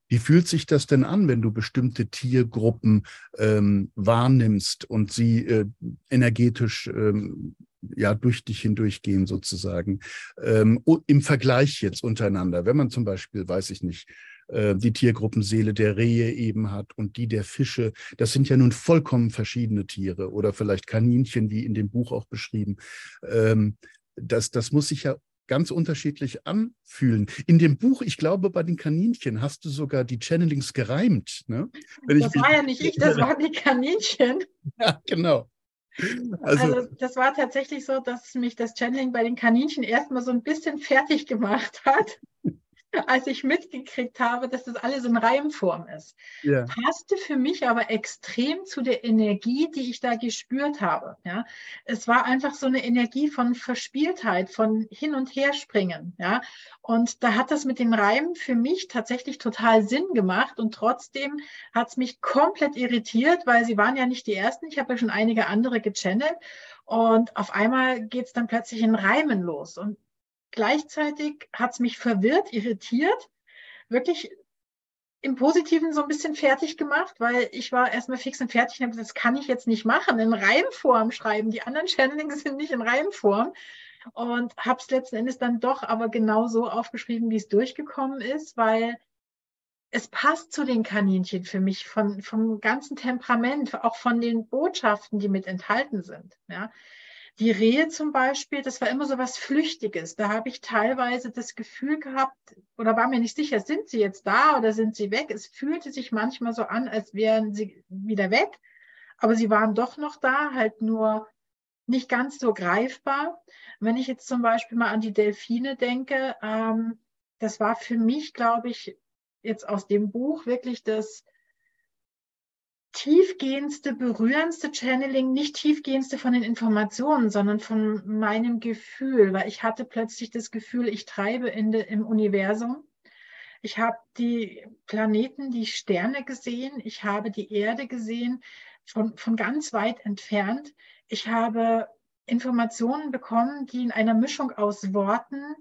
Wie fühlt sich das denn an, wenn du bestimmte Tiergruppen ähm, wahrnimmst und sie äh, energetisch ähm, ja durch dich hindurchgehen sozusagen ähm, im Vergleich jetzt untereinander? Wenn man zum Beispiel, weiß ich nicht, äh, die Tiergruppenseele der Rehe eben hat und die der Fische. Das sind ja nun vollkommen verschiedene Tiere oder vielleicht Kaninchen, wie in dem Buch auch beschrieben. Ähm, das, das muss sich ja ganz unterschiedlich anfühlen. In dem Buch, ich glaube, bei den Kaninchen hast du sogar die Channelings gereimt. Ne? das war ja nicht ich, das waren die Kaninchen. Ja, genau. Also, also, das war tatsächlich so, dass mich das Channeling bei den Kaninchen erstmal so ein bisschen fertig gemacht hat als ich mitgekriegt habe, dass das alles in Reimform ist. Ja. Passte für mich aber extrem zu der Energie, die ich da gespürt habe. Ja, es war einfach so eine Energie von Verspieltheit, von hin und her springen. Ja, und da hat das mit den Reimen für mich tatsächlich total Sinn gemacht und trotzdem hat es mich komplett irritiert, weil sie waren ja nicht die ersten. Ich habe ja schon einige andere gechannelt und auf einmal geht es dann plötzlich in Reimen los und Gleichzeitig hat es mich verwirrt, irritiert, wirklich im Positiven so ein bisschen fertig gemacht, weil ich war erstmal fix und fertig und habe das kann ich jetzt nicht machen, in Reimform schreiben. Die anderen Channelings sind nicht in Reimform. Und habe es letzten Endes dann doch aber genau so aufgeschrieben, wie es durchgekommen ist, weil es passt zu den Kaninchen für mich von, vom ganzen Temperament, auch von den Botschaften, die mit enthalten sind. Ja. Die Rehe zum Beispiel, das war immer so was Flüchtiges. Da habe ich teilweise das Gefühl gehabt oder war mir nicht sicher, sind sie jetzt da oder sind sie weg? Es fühlte sich manchmal so an, als wären sie wieder weg, aber sie waren doch noch da, halt nur nicht ganz so greifbar. Wenn ich jetzt zum Beispiel mal an die Delfine denke, ähm, das war für mich, glaube ich, jetzt aus dem Buch wirklich das tiefgehendste, berührendste Channeling, nicht tiefgehendste von den Informationen, sondern von meinem Gefühl, weil ich hatte plötzlich das Gefühl, ich treibe in de, im Universum. Ich habe die Planeten, die Sterne gesehen, ich habe die Erde gesehen, von, von ganz weit entfernt. Ich habe Informationen bekommen, die in einer Mischung aus Worten,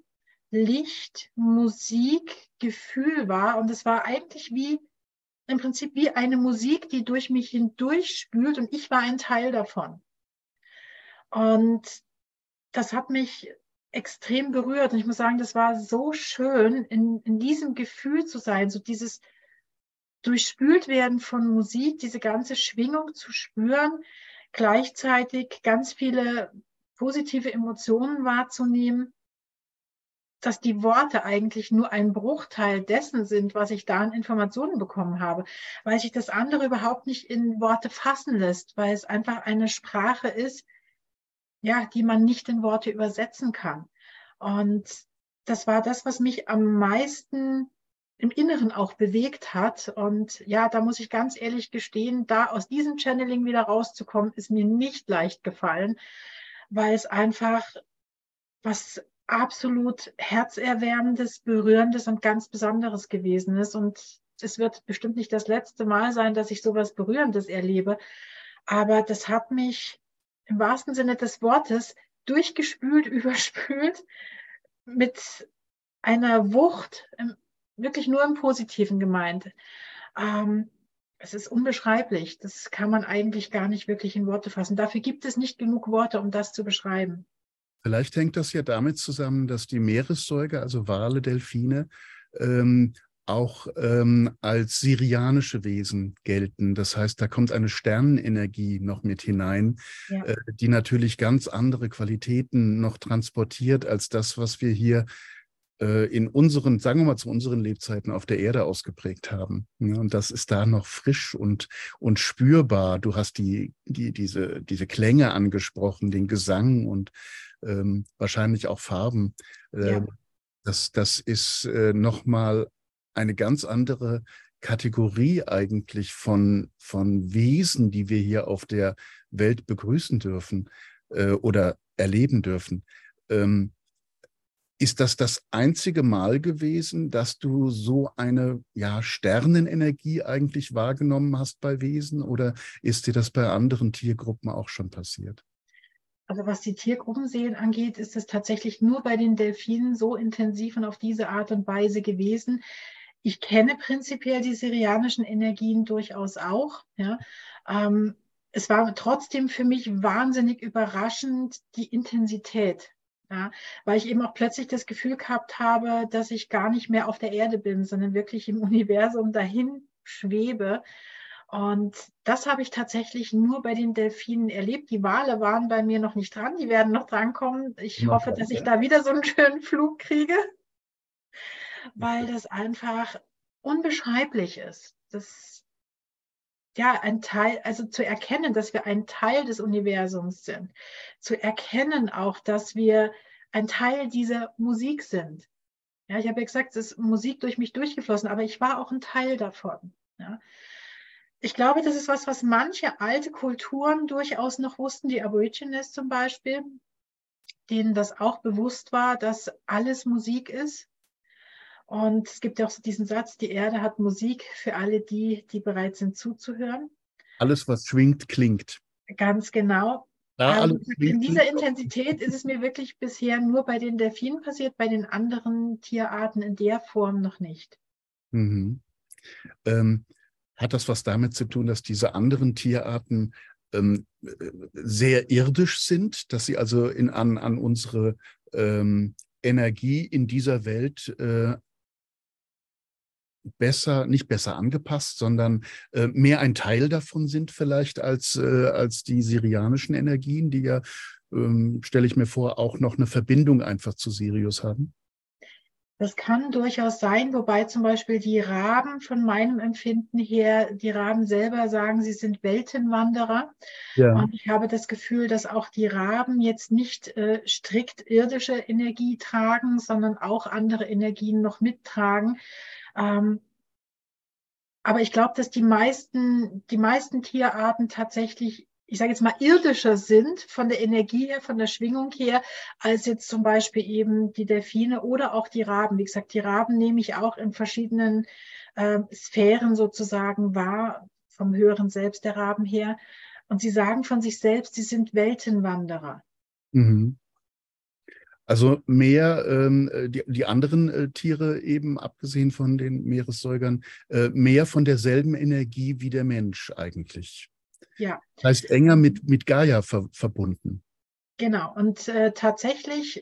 Licht, Musik, Gefühl war. Und es war eigentlich wie im Prinzip wie eine Musik, die durch mich hindurch spült und ich war ein Teil davon. Und das hat mich extrem berührt und ich muss sagen, das war so schön, in, in diesem Gefühl zu sein, so dieses durchspült werden von Musik, diese ganze Schwingung zu spüren, gleichzeitig ganz viele positive Emotionen wahrzunehmen dass die Worte eigentlich nur ein Bruchteil dessen sind, was ich da an Informationen bekommen habe, weil sich das andere überhaupt nicht in Worte fassen lässt, weil es einfach eine Sprache ist, ja, die man nicht in Worte übersetzen kann. Und das war das, was mich am meisten im Inneren auch bewegt hat. Und ja, da muss ich ganz ehrlich gestehen, da aus diesem Channeling wieder rauszukommen, ist mir nicht leicht gefallen, weil es einfach was absolut herzerwärmendes, berührendes und ganz Besonderes gewesen ist. Und es wird bestimmt nicht das letzte Mal sein, dass ich sowas Berührendes erlebe. Aber das hat mich im wahrsten Sinne des Wortes durchgespült, überspült mit einer Wucht, wirklich nur im Positiven gemeint. Ähm, es ist unbeschreiblich. Das kann man eigentlich gar nicht wirklich in Worte fassen. Dafür gibt es nicht genug Worte, um das zu beschreiben. Vielleicht hängt das ja damit zusammen, dass die Meeressäuger, also Wale, Delfine, ähm, auch ähm, als sirianische Wesen gelten. Das heißt, da kommt eine Sternenenergie noch mit hinein, ja. äh, die natürlich ganz andere Qualitäten noch transportiert als das, was wir hier äh, in unseren, sagen wir mal, zu unseren Lebzeiten auf der Erde ausgeprägt haben. Ja, und das ist da noch frisch und, und spürbar. Du hast die, die, diese, diese Klänge angesprochen, den Gesang und ähm, wahrscheinlich auch Farben. Äh, ja. das, das ist äh, nochmal eine ganz andere Kategorie eigentlich von, von Wesen, die wir hier auf der Welt begrüßen dürfen äh, oder erleben dürfen. Ähm, ist das das einzige Mal gewesen, dass du so eine ja, Sternenenergie eigentlich wahrgenommen hast bei Wesen oder ist dir das bei anderen Tiergruppen auch schon passiert? Also was die Tiergruppenseelen angeht, ist es tatsächlich nur bei den Delfinen so intensiv und auf diese Art und Weise gewesen. ich kenne prinzipiell die syrianischen Energien durchaus auch. Ja. Ähm, es war trotzdem für mich wahnsinnig überraschend die Intensität. Ja, weil ich eben auch plötzlich das Gefühl gehabt habe, dass ich gar nicht mehr auf der Erde bin, sondern wirklich im Universum dahin schwebe. Und das habe ich tatsächlich nur bei den Delfinen erlebt. Die Wale waren bei mir noch nicht dran, die werden noch drankommen. Ich hoffe, dass ich da wieder so einen schönen Flug kriege, weil das einfach unbeschreiblich ist. Das ja, ein Teil, also zu erkennen, dass wir ein Teil des Universums sind, zu erkennen auch, dass wir ein Teil dieser Musik sind. Ja, ich habe ja gesagt, es ist Musik durch mich durchgeflossen, aber ich war auch ein Teil davon. Ja. Ich glaube, das ist was, was manche alte Kulturen durchaus noch wussten, die Aborigines zum Beispiel, denen das auch bewusst war, dass alles Musik ist und es gibt ja auch so diesen Satz, die Erde hat Musik für alle die, die bereit sind zuzuhören. Alles, was schwingt, klingt. Ganz genau. Ja, ähm, in dieser Intensität ist es mir wirklich bisher nur bei den Delfinen passiert, bei den anderen Tierarten in der Form noch nicht. Mhm. Ähm, hat das was damit zu tun, dass diese anderen Tierarten ähm, sehr irdisch sind, dass sie also in, an, an unsere ähm, Energie in dieser Welt äh, besser, nicht besser angepasst, sondern äh, mehr ein Teil davon sind vielleicht als, äh, als die syrianischen Energien, die ja, ähm, stelle ich mir vor, auch noch eine Verbindung einfach zu Sirius haben? Das kann durchaus sein, wobei zum Beispiel die Raben von meinem Empfinden her, die Raben selber sagen, sie sind Weltenwanderer. Ja. Und ich habe das Gefühl, dass auch die Raben jetzt nicht äh, strikt irdische Energie tragen, sondern auch andere Energien noch mittragen. Ähm, aber ich glaube, dass die meisten, die meisten Tierarten tatsächlich, ich sage jetzt mal, irdischer sind von der Energie her, von der Schwingung her, als jetzt zum Beispiel eben die Delfine oder auch die Raben. Wie gesagt, die Raben nehme ich auch in verschiedenen äh, Sphären sozusagen wahr, vom höheren Selbst der Raben her. Und sie sagen von sich selbst, sie sind Weltenwanderer. Mhm. Also mehr ähm, äh, die, die anderen äh, Tiere eben, abgesehen von den Meeressäugern, äh, mehr von derselben Energie wie der Mensch eigentlich. Ja. Das heißt enger mit, mit Gaia ver verbunden. Genau. Und äh, tatsächlich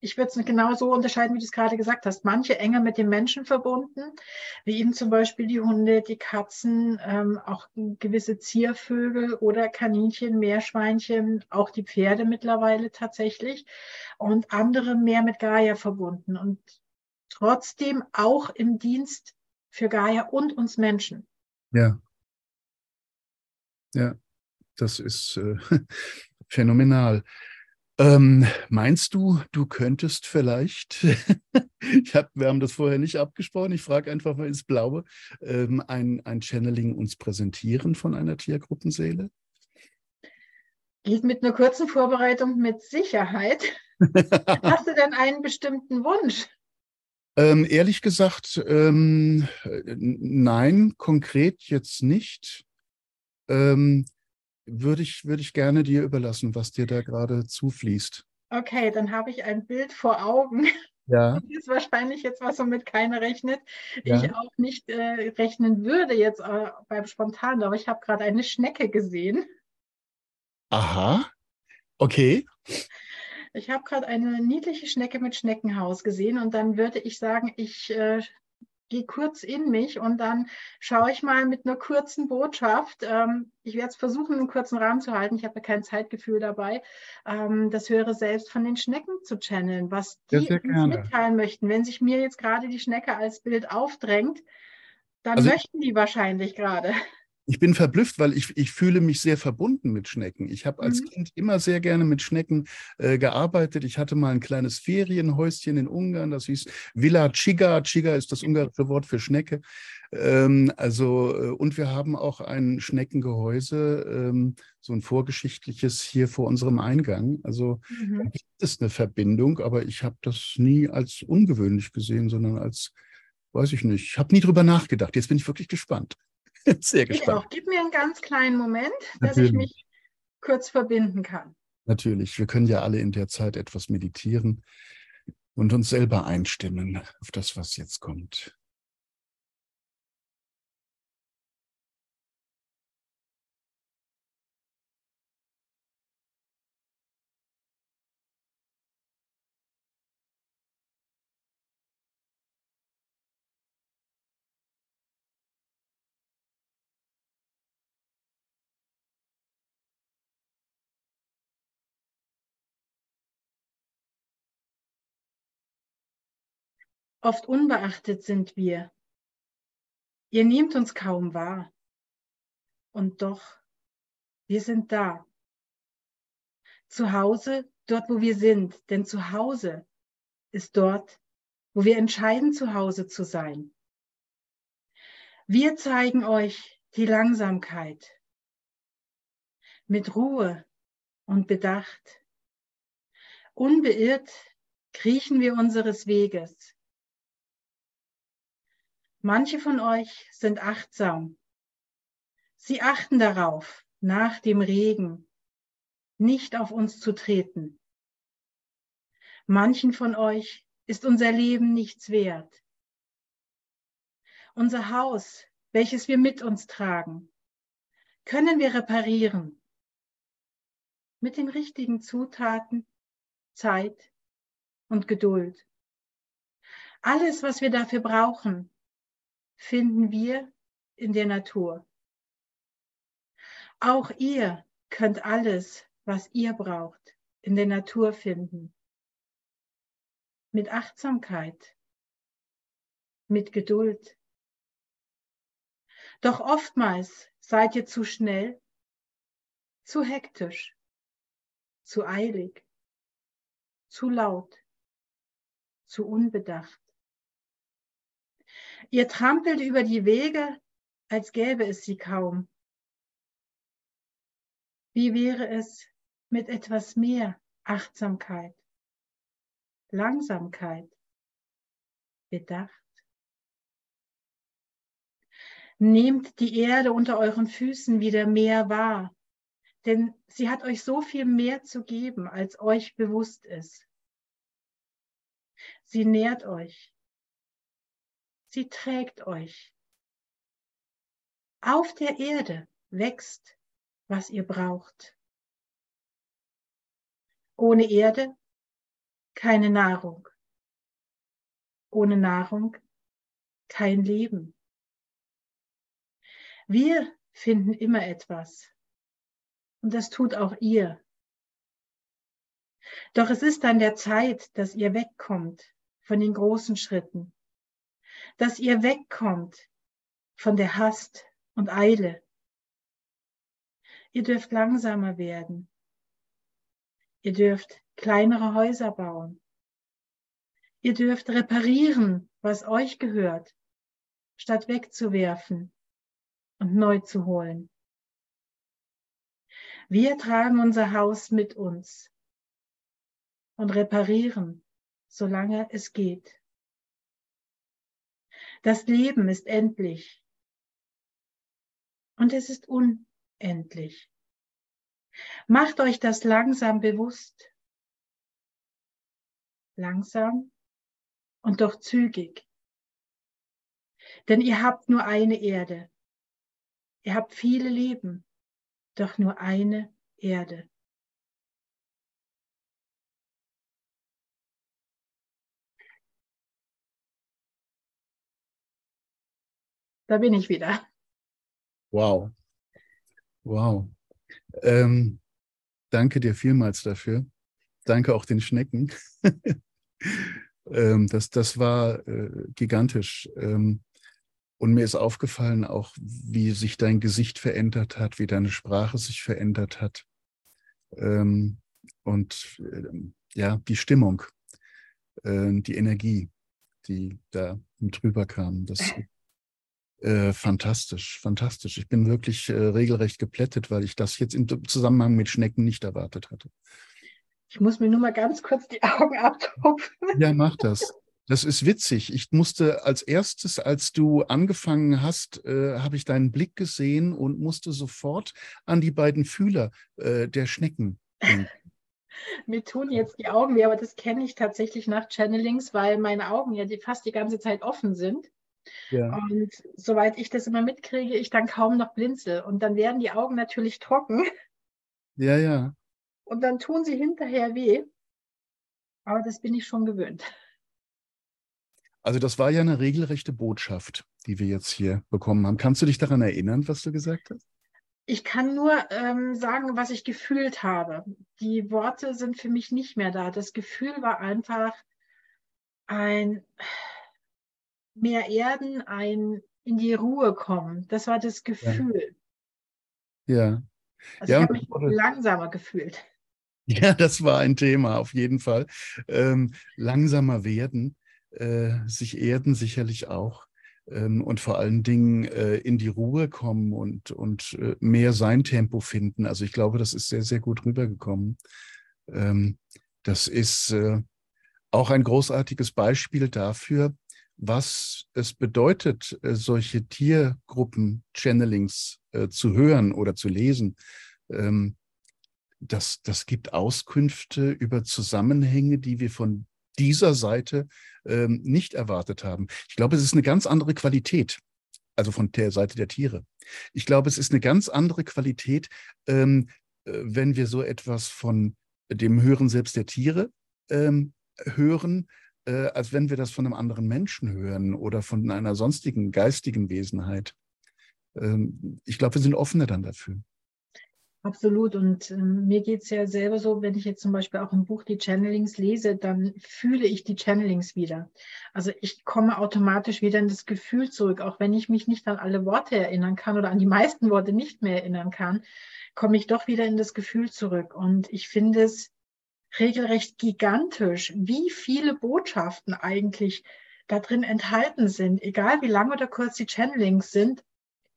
ich würde es genau so unterscheiden, wie du es gerade gesagt hast. Manche enger mit dem Menschen verbunden, wie eben zum Beispiel die Hunde, die Katzen, ähm, auch gewisse Ziervögel oder Kaninchen, Meerschweinchen, auch die Pferde mittlerweile tatsächlich. Und andere mehr mit Gaia verbunden und trotzdem auch im Dienst für Gaia und uns Menschen. Ja. Ja, das ist äh, phänomenal. Ähm, meinst du, du könntest vielleicht, ich hab, wir haben das vorher nicht abgesprochen, ich frage einfach mal ins Blaue, ähm, ein, ein Channeling uns präsentieren von einer Tiergruppenseele? Geht mit einer kurzen Vorbereitung mit Sicherheit. Hast du denn einen bestimmten Wunsch? Ähm, ehrlich gesagt, ähm, nein, konkret jetzt nicht. Ähm, würde ich, würde ich gerne dir überlassen, was dir da gerade zufließt. Okay, dann habe ich ein Bild vor Augen. Ja. Das ist wahrscheinlich jetzt was, womit keiner rechnet. Ja. Ich auch nicht äh, rechnen würde jetzt äh, beim Spontan, aber ich habe gerade eine Schnecke gesehen. Aha. Okay. Ich habe gerade eine niedliche Schnecke mit Schneckenhaus gesehen und dann würde ich sagen, ich äh, gehe kurz in mich und dann schaue ich mal mit einer kurzen Botschaft. Ähm, ich werde es versuchen, einen kurzen Rahmen zu halten. Ich habe ja kein Zeitgefühl dabei, ähm, das höhere Selbst von den Schnecken zu channeln, was die uns mitteilen möchten. Wenn sich mir jetzt gerade die Schnecke als Bild aufdrängt, dann also, möchten die wahrscheinlich gerade ich bin verblüfft, weil ich, ich fühle mich sehr verbunden mit Schnecken. Ich habe als mhm. Kind immer sehr gerne mit Schnecken äh, gearbeitet. Ich hatte mal ein kleines Ferienhäuschen in Ungarn, das hieß Villa Chiga. Chiga ist das ungarische Wort für Schnecke. Ähm, also, äh, und wir haben auch ein Schneckengehäuse, ähm, so ein vorgeschichtliches hier vor unserem Eingang. Also mhm. da gibt es eine Verbindung, aber ich habe das nie als ungewöhnlich gesehen, sondern als, weiß ich nicht, ich habe nie drüber nachgedacht. Jetzt bin ich wirklich gespannt. Sehr gespannt. Auch. Gib mir einen ganz kleinen Moment, dass Natürlich. ich mich kurz verbinden kann. Natürlich, wir können ja alle in der Zeit etwas meditieren und uns selber einstimmen auf das, was jetzt kommt. Oft unbeachtet sind wir. Ihr nehmt uns kaum wahr. Und doch, wir sind da. Zu Hause, dort wo wir sind. Denn zu Hause ist dort, wo wir entscheiden, zu Hause zu sein. Wir zeigen euch die Langsamkeit mit Ruhe und Bedacht. Unbeirrt kriechen wir unseres Weges. Manche von euch sind achtsam. Sie achten darauf, nach dem Regen nicht auf uns zu treten. Manchen von euch ist unser Leben nichts wert. Unser Haus, welches wir mit uns tragen, können wir reparieren. Mit den richtigen Zutaten, Zeit und Geduld. Alles, was wir dafür brauchen, finden wir in der Natur. Auch ihr könnt alles, was ihr braucht, in der Natur finden. Mit Achtsamkeit, mit Geduld. Doch oftmals seid ihr zu schnell, zu hektisch, zu eilig, zu laut, zu unbedacht. Ihr trampelt über die Wege, als gäbe es sie kaum. Wie wäre es mit etwas mehr Achtsamkeit, Langsamkeit, Bedacht? Nehmt die Erde unter euren Füßen wieder mehr wahr, denn sie hat euch so viel mehr zu geben, als euch bewusst ist. Sie nährt euch, Sie trägt euch. Auf der Erde wächst, was ihr braucht. Ohne Erde keine Nahrung. Ohne Nahrung kein Leben. Wir finden immer etwas. Und das tut auch ihr. Doch es ist an der Zeit, dass ihr wegkommt von den großen Schritten dass ihr wegkommt von der Hast und Eile. Ihr dürft langsamer werden. Ihr dürft kleinere Häuser bauen. Ihr dürft reparieren, was euch gehört, statt wegzuwerfen und neu zu holen. Wir tragen unser Haus mit uns und reparieren, solange es geht. Das Leben ist endlich. Und es ist unendlich. Macht euch das langsam bewusst. Langsam und doch zügig. Denn ihr habt nur eine Erde. Ihr habt viele Leben, doch nur eine Erde. Da bin ich wieder. Wow. Wow. Ähm, danke dir vielmals dafür. Danke auch den Schnecken. ähm, das, das war äh, gigantisch. Ähm, und mir ist aufgefallen auch, wie sich dein Gesicht verändert hat, wie deine Sprache sich verändert hat. Ähm, und äh, ja, die Stimmung, äh, die Energie, die da drüber kam. Das Äh, fantastisch, fantastisch. Ich bin wirklich äh, regelrecht geplättet, weil ich das jetzt im Zusammenhang mit Schnecken nicht erwartet hatte. Ich muss mir nur mal ganz kurz die Augen abtupfen. Ja, mach das. Das ist witzig. Ich musste als erstes, als du angefangen hast, äh, habe ich deinen Blick gesehen und musste sofort an die beiden Fühler äh, der Schnecken denken. Mir tun jetzt die Augen weh, aber das kenne ich tatsächlich nach Channelings, weil meine Augen ja die fast die ganze Zeit offen sind. Ja. Und soweit ich das immer mitkriege, ich dann kaum noch blinzel. Und dann werden die Augen natürlich trocken. Ja, ja. Und dann tun sie hinterher weh. Aber das bin ich schon gewöhnt. Also das war ja eine regelrechte Botschaft, die wir jetzt hier bekommen haben. Kannst du dich daran erinnern, was du gesagt hast? Ich kann nur ähm, sagen, was ich gefühlt habe. Die Worte sind für mich nicht mehr da. Das Gefühl war einfach ein mehr erden, ein in die Ruhe kommen. Das war das Gefühl. Ja. ja. Also ja, ich habe mich langsamer gefühlt. Ja, das war ein Thema auf jeden Fall. Ähm, langsamer werden, äh, sich erden sicherlich auch ähm, und vor allen Dingen äh, in die Ruhe kommen und, und äh, mehr sein Tempo finden. Also ich glaube, das ist sehr, sehr gut rübergekommen. Ähm, das ist äh, auch ein großartiges Beispiel dafür, was es bedeutet, äh, solche Tiergruppen-Channelings äh, zu hören oder zu lesen. Ähm, das, das gibt Auskünfte über Zusammenhänge, die wir von dieser Seite ähm, nicht erwartet haben. Ich glaube, es ist eine ganz andere Qualität, also von der Seite der Tiere. Ich glaube, es ist eine ganz andere Qualität, ähm, äh, wenn wir so etwas von dem Hören selbst der Tiere hören, äh, als wenn wir das von einem anderen Menschen hören oder von einer sonstigen geistigen Wesenheit. Ähm, ich glaube, wir sind offener dann dafür. Absolut. Und äh, mir geht es ja selber so, wenn ich jetzt zum Beispiel auch im Buch die Channelings lese, dann fühle ich die Channelings wieder. Also ich komme automatisch wieder in das Gefühl zurück, auch wenn ich mich nicht an alle Worte erinnern kann oder an die meisten Worte nicht mehr erinnern kann, komme ich doch wieder in das Gefühl zurück. Und ich finde es regelrecht gigantisch, wie viele Botschaften eigentlich da drin enthalten sind, egal wie lang oder kurz die Channelings sind.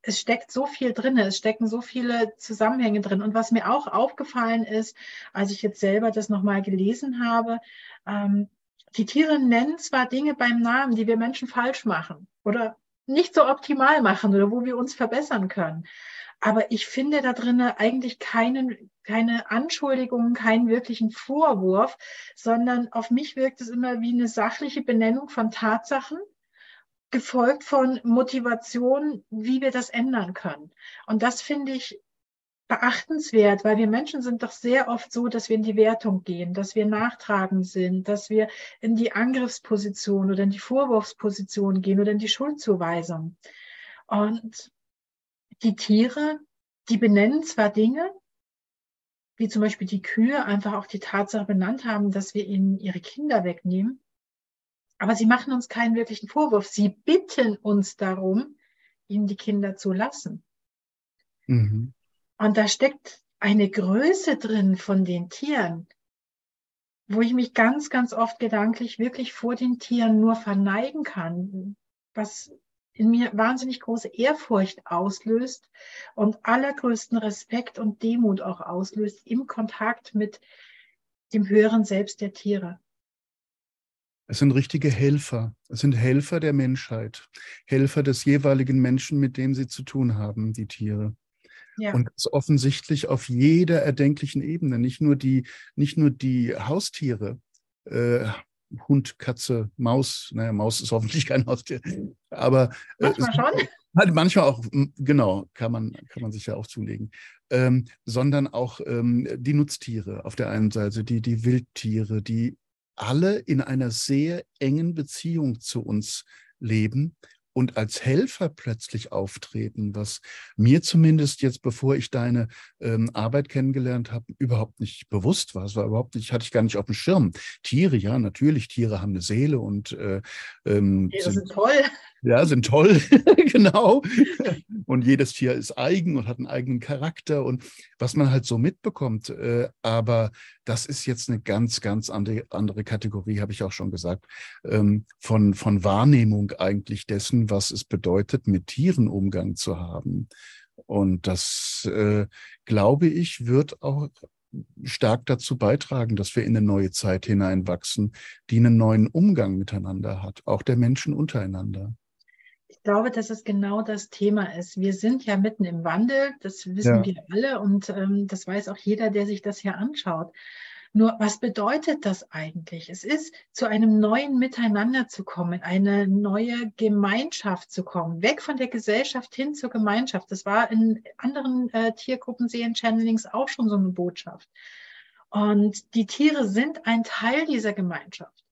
Es steckt so viel drin, es stecken so viele Zusammenhänge drin. Und was mir auch aufgefallen ist, als ich jetzt selber das nochmal gelesen habe, ähm, die Tiere nennen zwar Dinge beim Namen, die wir Menschen falsch machen oder nicht so optimal machen oder wo wir uns verbessern können. Aber ich finde da drin eigentlich keinen, keine Anschuldigungen, keinen wirklichen Vorwurf, sondern auf mich wirkt es immer wie eine sachliche Benennung von Tatsachen, gefolgt von Motivation, wie wir das ändern können. Und das finde ich beachtenswert, weil wir Menschen sind doch sehr oft so, dass wir in die Wertung gehen, dass wir nachtragend sind, dass wir in die Angriffsposition oder in die Vorwurfsposition gehen oder in die Schuldzuweisung. Und die Tiere, die benennen zwar Dinge, wie zum Beispiel die Kühe einfach auch die Tatsache benannt haben, dass wir ihnen ihre Kinder wegnehmen, aber sie machen uns keinen wirklichen Vorwurf. Sie bitten uns darum, ihnen die Kinder zu lassen. Mhm. Und da steckt eine Größe drin von den Tieren, wo ich mich ganz, ganz oft gedanklich wirklich vor den Tieren nur verneigen kann, was in mir wahnsinnig große Ehrfurcht auslöst und allergrößten Respekt und Demut auch auslöst im Kontakt mit dem höheren Selbst der Tiere. Es sind richtige Helfer. Es sind Helfer der Menschheit, Helfer des jeweiligen Menschen, mit dem sie zu tun haben, die Tiere. Ja. Und das offensichtlich auf jeder erdenklichen Ebene, nicht nur die, nicht nur die Haustiere, äh, Hund, Katze, Maus. Naja, Maus ist hoffentlich kein Haustier. Aber äh, manchmal schon. Halt manchmal auch, genau, kann man, kann man sich ja auch zulegen. Ähm, sondern auch ähm, die Nutztiere auf der einen Seite, die, die Wildtiere, die alle in einer sehr engen Beziehung zu uns leben und als Helfer plötzlich auftreten, was mir zumindest jetzt, bevor ich deine ähm, Arbeit kennengelernt habe, überhaupt nicht bewusst war. Es war überhaupt nicht, hatte ich gar nicht auf dem Schirm. Tiere, ja, natürlich, Tiere haben eine Seele und äh, ähm, Tiere sind, sind toll. Ja, sind toll, genau. Und jedes Tier ist eigen und hat einen eigenen Charakter und was man halt so mitbekommt. Äh, aber das ist jetzt eine ganz, ganz andere, Kategorie, habe ich auch schon gesagt, ähm, von, von Wahrnehmung eigentlich dessen, was es bedeutet, mit Tieren Umgang zu haben. Und das, äh, glaube ich, wird auch stark dazu beitragen, dass wir in eine neue Zeit hineinwachsen, die einen neuen Umgang miteinander hat, auch der Menschen untereinander. Ich glaube, dass es genau das Thema ist. Wir sind ja mitten im Wandel, das wissen ja. wir alle und ähm, das weiß auch jeder, der sich das hier anschaut. Nur was bedeutet das eigentlich? Es ist zu einem neuen Miteinander zu kommen, eine neue Gemeinschaft zu kommen, weg von der Gesellschaft hin zur Gemeinschaft. Das war in anderen äh, Tiergruppenserien-Channelings auch schon so eine Botschaft. Und die Tiere sind ein Teil dieser Gemeinschaft.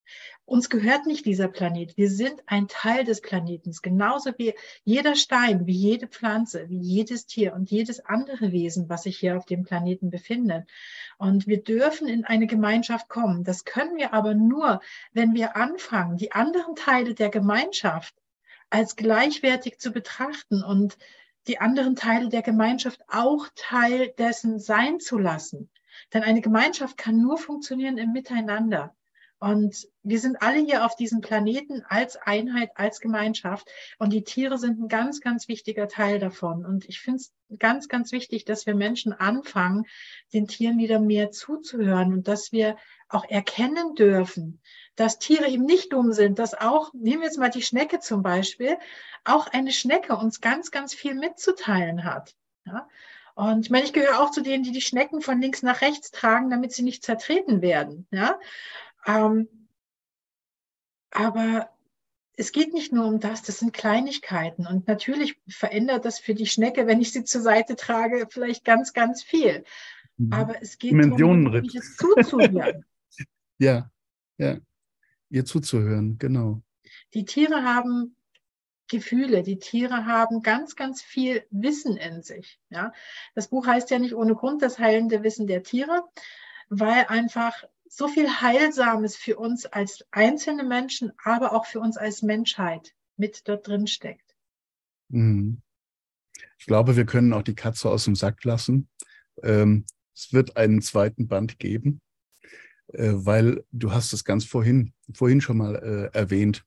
Uns gehört nicht dieser Planet. Wir sind ein Teil des Planetens, genauso wie jeder Stein, wie jede Pflanze, wie jedes Tier und jedes andere Wesen, was sich hier auf dem Planeten befindet. Und wir dürfen in eine Gemeinschaft kommen. Das können wir aber nur, wenn wir anfangen, die anderen Teile der Gemeinschaft als gleichwertig zu betrachten und die anderen Teile der Gemeinschaft auch Teil dessen sein zu lassen. Denn eine Gemeinschaft kann nur funktionieren im Miteinander. Und wir sind alle hier auf diesem Planeten als Einheit, als Gemeinschaft. Und die Tiere sind ein ganz, ganz wichtiger Teil davon. Und ich finde es ganz, ganz wichtig, dass wir Menschen anfangen, den Tieren wieder mehr zuzuhören und dass wir auch erkennen dürfen, dass Tiere eben nicht dumm sind, dass auch, nehmen wir jetzt mal die Schnecke zum Beispiel, auch eine Schnecke uns ganz, ganz viel mitzuteilen hat. Ja? Und ich meine, ich gehöre auch zu denen, die die Schnecken von links nach rechts tragen, damit sie nicht zertreten werden. Ja? Ähm, aber es geht nicht nur um das, das sind Kleinigkeiten. Und natürlich verändert das für die Schnecke, wenn ich sie zur Seite trage, vielleicht ganz, ganz viel. Mhm. Aber es geht Dimensionen darum, es zuzuhören. ja, ja. Ihr zuzuhören, genau. Die Tiere haben Gefühle. Die Tiere haben ganz, ganz viel Wissen in sich. Ja? Das Buch heißt ja nicht ohne Grund das heilende Wissen der Tiere, weil einfach so viel Heilsames für uns als einzelne Menschen, aber auch für uns als Menschheit mit dort drin steckt. Mhm. Ich glaube, wir können auch die Katze aus dem Sack lassen. Ähm, es wird einen zweiten Band geben, äh, weil du hast es ganz vorhin, vorhin schon mal äh, erwähnt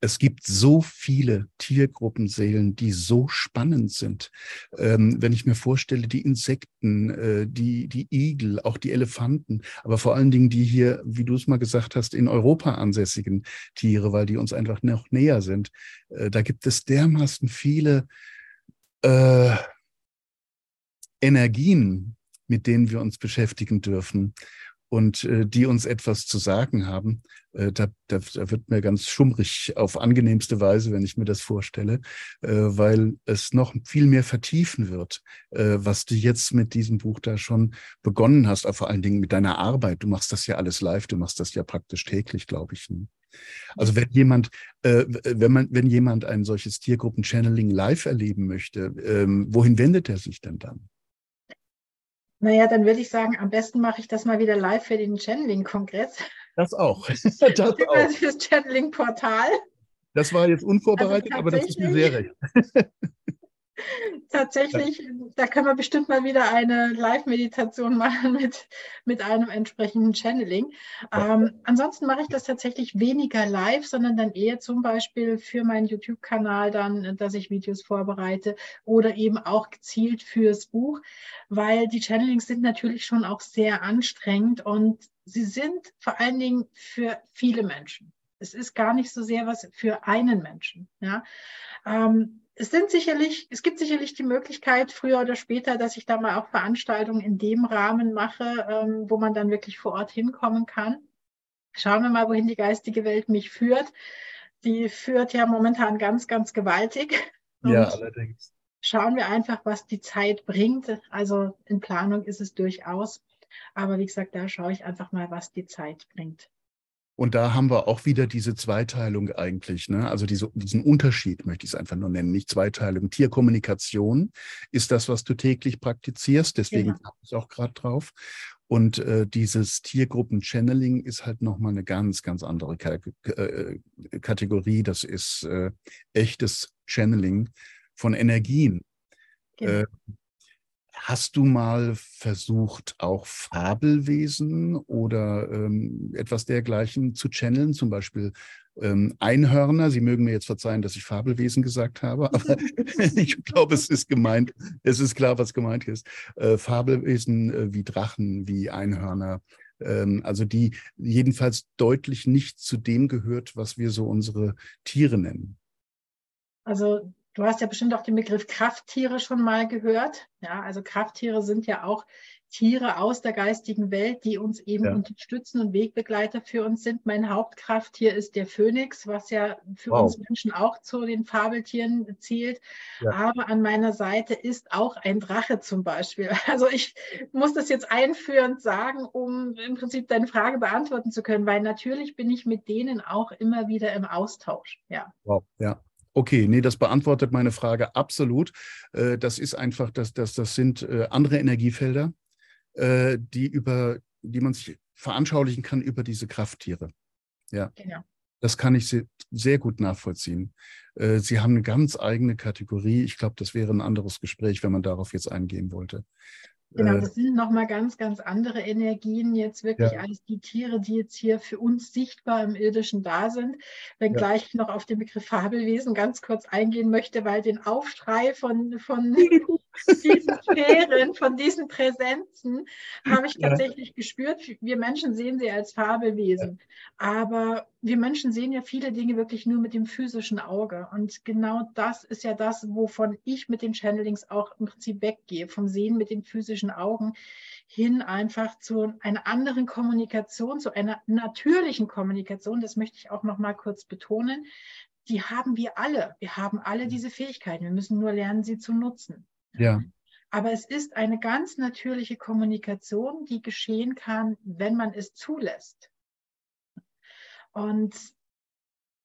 es gibt so viele Tiergruppenseelen, die so spannend sind. Ähm, wenn ich mir vorstelle, die Insekten, äh, die, die Igel, auch die Elefanten, aber vor allen Dingen die hier, wie du es mal gesagt hast, in Europa ansässigen Tiere, weil die uns einfach noch näher sind. Äh, da gibt es dermaßen viele äh, Energien, mit denen wir uns beschäftigen dürfen und äh, die uns etwas zu sagen haben, äh, da, da, da wird mir ganz schummrig auf angenehmste Weise, wenn ich mir das vorstelle, äh, weil es noch viel mehr vertiefen wird, äh, was du jetzt mit diesem Buch da schon begonnen hast, aber vor allen Dingen mit deiner Arbeit. Du machst das ja alles live, du machst das ja praktisch täglich, glaube ich. Ne? Also wenn jemand, äh, wenn man, wenn jemand ein solches Tiergruppen-Channeling live erleben möchte, ähm, wohin wendet er sich denn dann? Naja, dann würde ich sagen, am besten mache ich das mal wieder live für den Channeling-Kongress. Das auch. das auch. Fürs Channeling-Portal. Das war jetzt unvorbereitet, also aber das ist mir sehr recht. Tatsächlich, da können wir bestimmt mal wieder eine Live-Meditation machen mit, mit einem entsprechenden Channeling. Ähm, ansonsten mache ich das tatsächlich weniger live, sondern dann eher zum Beispiel für meinen YouTube-Kanal dann, dass ich Videos vorbereite oder eben auch gezielt fürs Buch, weil die Channelings sind natürlich schon auch sehr anstrengend und sie sind vor allen Dingen für viele Menschen. Es ist gar nicht so sehr was für einen Menschen. Ja. Ähm, es sind sicherlich, es gibt sicherlich die Möglichkeit, früher oder später, dass ich da mal auch Veranstaltungen in dem Rahmen mache, ähm, wo man dann wirklich vor Ort hinkommen kann. Schauen wir mal, wohin die geistige Welt mich führt. Die führt ja momentan ganz, ganz gewaltig. Und ja, allerdings. Schauen wir einfach, was die Zeit bringt. Also in Planung ist es durchaus. Aber wie gesagt, da schaue ich einfach mal, was die Zeit bringt. Und da haben wir auch wieder diese Zweiteilung eigentlich, ne? also diese, diesen Unterschied möchte ich es einfach nur nennen, nicht Zweiteilung. Tierkommunikation ist das, was du täglich praktizierst, deswegen genau. ich auch gerade drauf. Und äh, dieses Tiergruppen-Channeling ist halt nochmal eine ganz, ganz andere K äh, Kategorie. Das ist äh, echtes Channeling von Energien. Genau. Äh, Hast du mal versucht, auch Fabelwesen oder ähm, etwas dergleichen zu channeln, zum Beispiel ähm, Einhörner? Sie mögen mir jetzt verzeihen, dass ich Fabelwesen gesagt habe, aber ich glaube, es ist gemeint, es ist klar, was gemeint ist. Äh, Fabelwesen äh, wie Drachen, wie Einhörner, ähm, also die jedenfalls deutlich nicht zu dem gehört, was wir so unsere Tiere nennen. Also Du hast ja bestimmt auch den Begriff Krafttiere schon mal gehört. Ja, also Krafttiere sind ja auch Tiere aus der geistigen Welt, die uns eben ja. unterstützen und Wegbegleiter für uns sind. Mein Hauptkrafttier ist der Phönix, was ja für wow. uns Menschen auch zu den Fabeltieren zählt. Ja. Aber an meiner Seite ist auch ein Drache zum Beispiel. Also ich muss das jetzt einführend sagen, um im Prinzip deine Frage beantworten zu können, weil natürlich bin ich mit denen auch immer wieder im Austausch. Ja. Wow, ja. Okay, nee, das beantwortet meine Frage absolut. Äh, das ist einfach, das, das, das sind äh, andere Energiefelder, äh, die über, die man sich veranschaulichen kann über diese Krafttiere. Ja. Genau. Das kann ich sehr, gut nachvollziehen. Sie haben eine ganz eigene Kategorie. Ich glaube, das wäre ein anderes Gespräch, wenn man darauf jetzt eingehen wollte. Genau, äh, das sind nochmal ganz, ganz andere Energien jetzt wirklich ja. als die Tiere, die jetzt hier für uns sichtbar im irdischen da sind. Wenngleich ja. ich noch auf den Begriff Fabelwesen ganz kurz eingehen möchte, weil den Aufschrei von, von diesen Sphären, von diesen Präsenzen habe ich tatsächlich ja. gespürt. Wir Menschen sehen sie als Fabelwesen, aber wir Menschen sehen ja viele Dinge wirklich nur mit dem physischen Auge. Und genau das ist ja das, wovon ich mit den Channelings auch im Prinzip weggehe, vom Sehen mit den physischen Augen hin einfach zu einer anderen Kommunikation, zu einer natürlichen Kommunikation. Das möchte ich auch noch mal kurz betonen. Die haben wir alle. Wir haben alle diese Fähigkeiten. Wir müssen nur lernen, sie zu nutzen. Ja. Aber es ist eine ganz natürliche Kommunikation, die geschehen kann, wenn man es zulässt. Und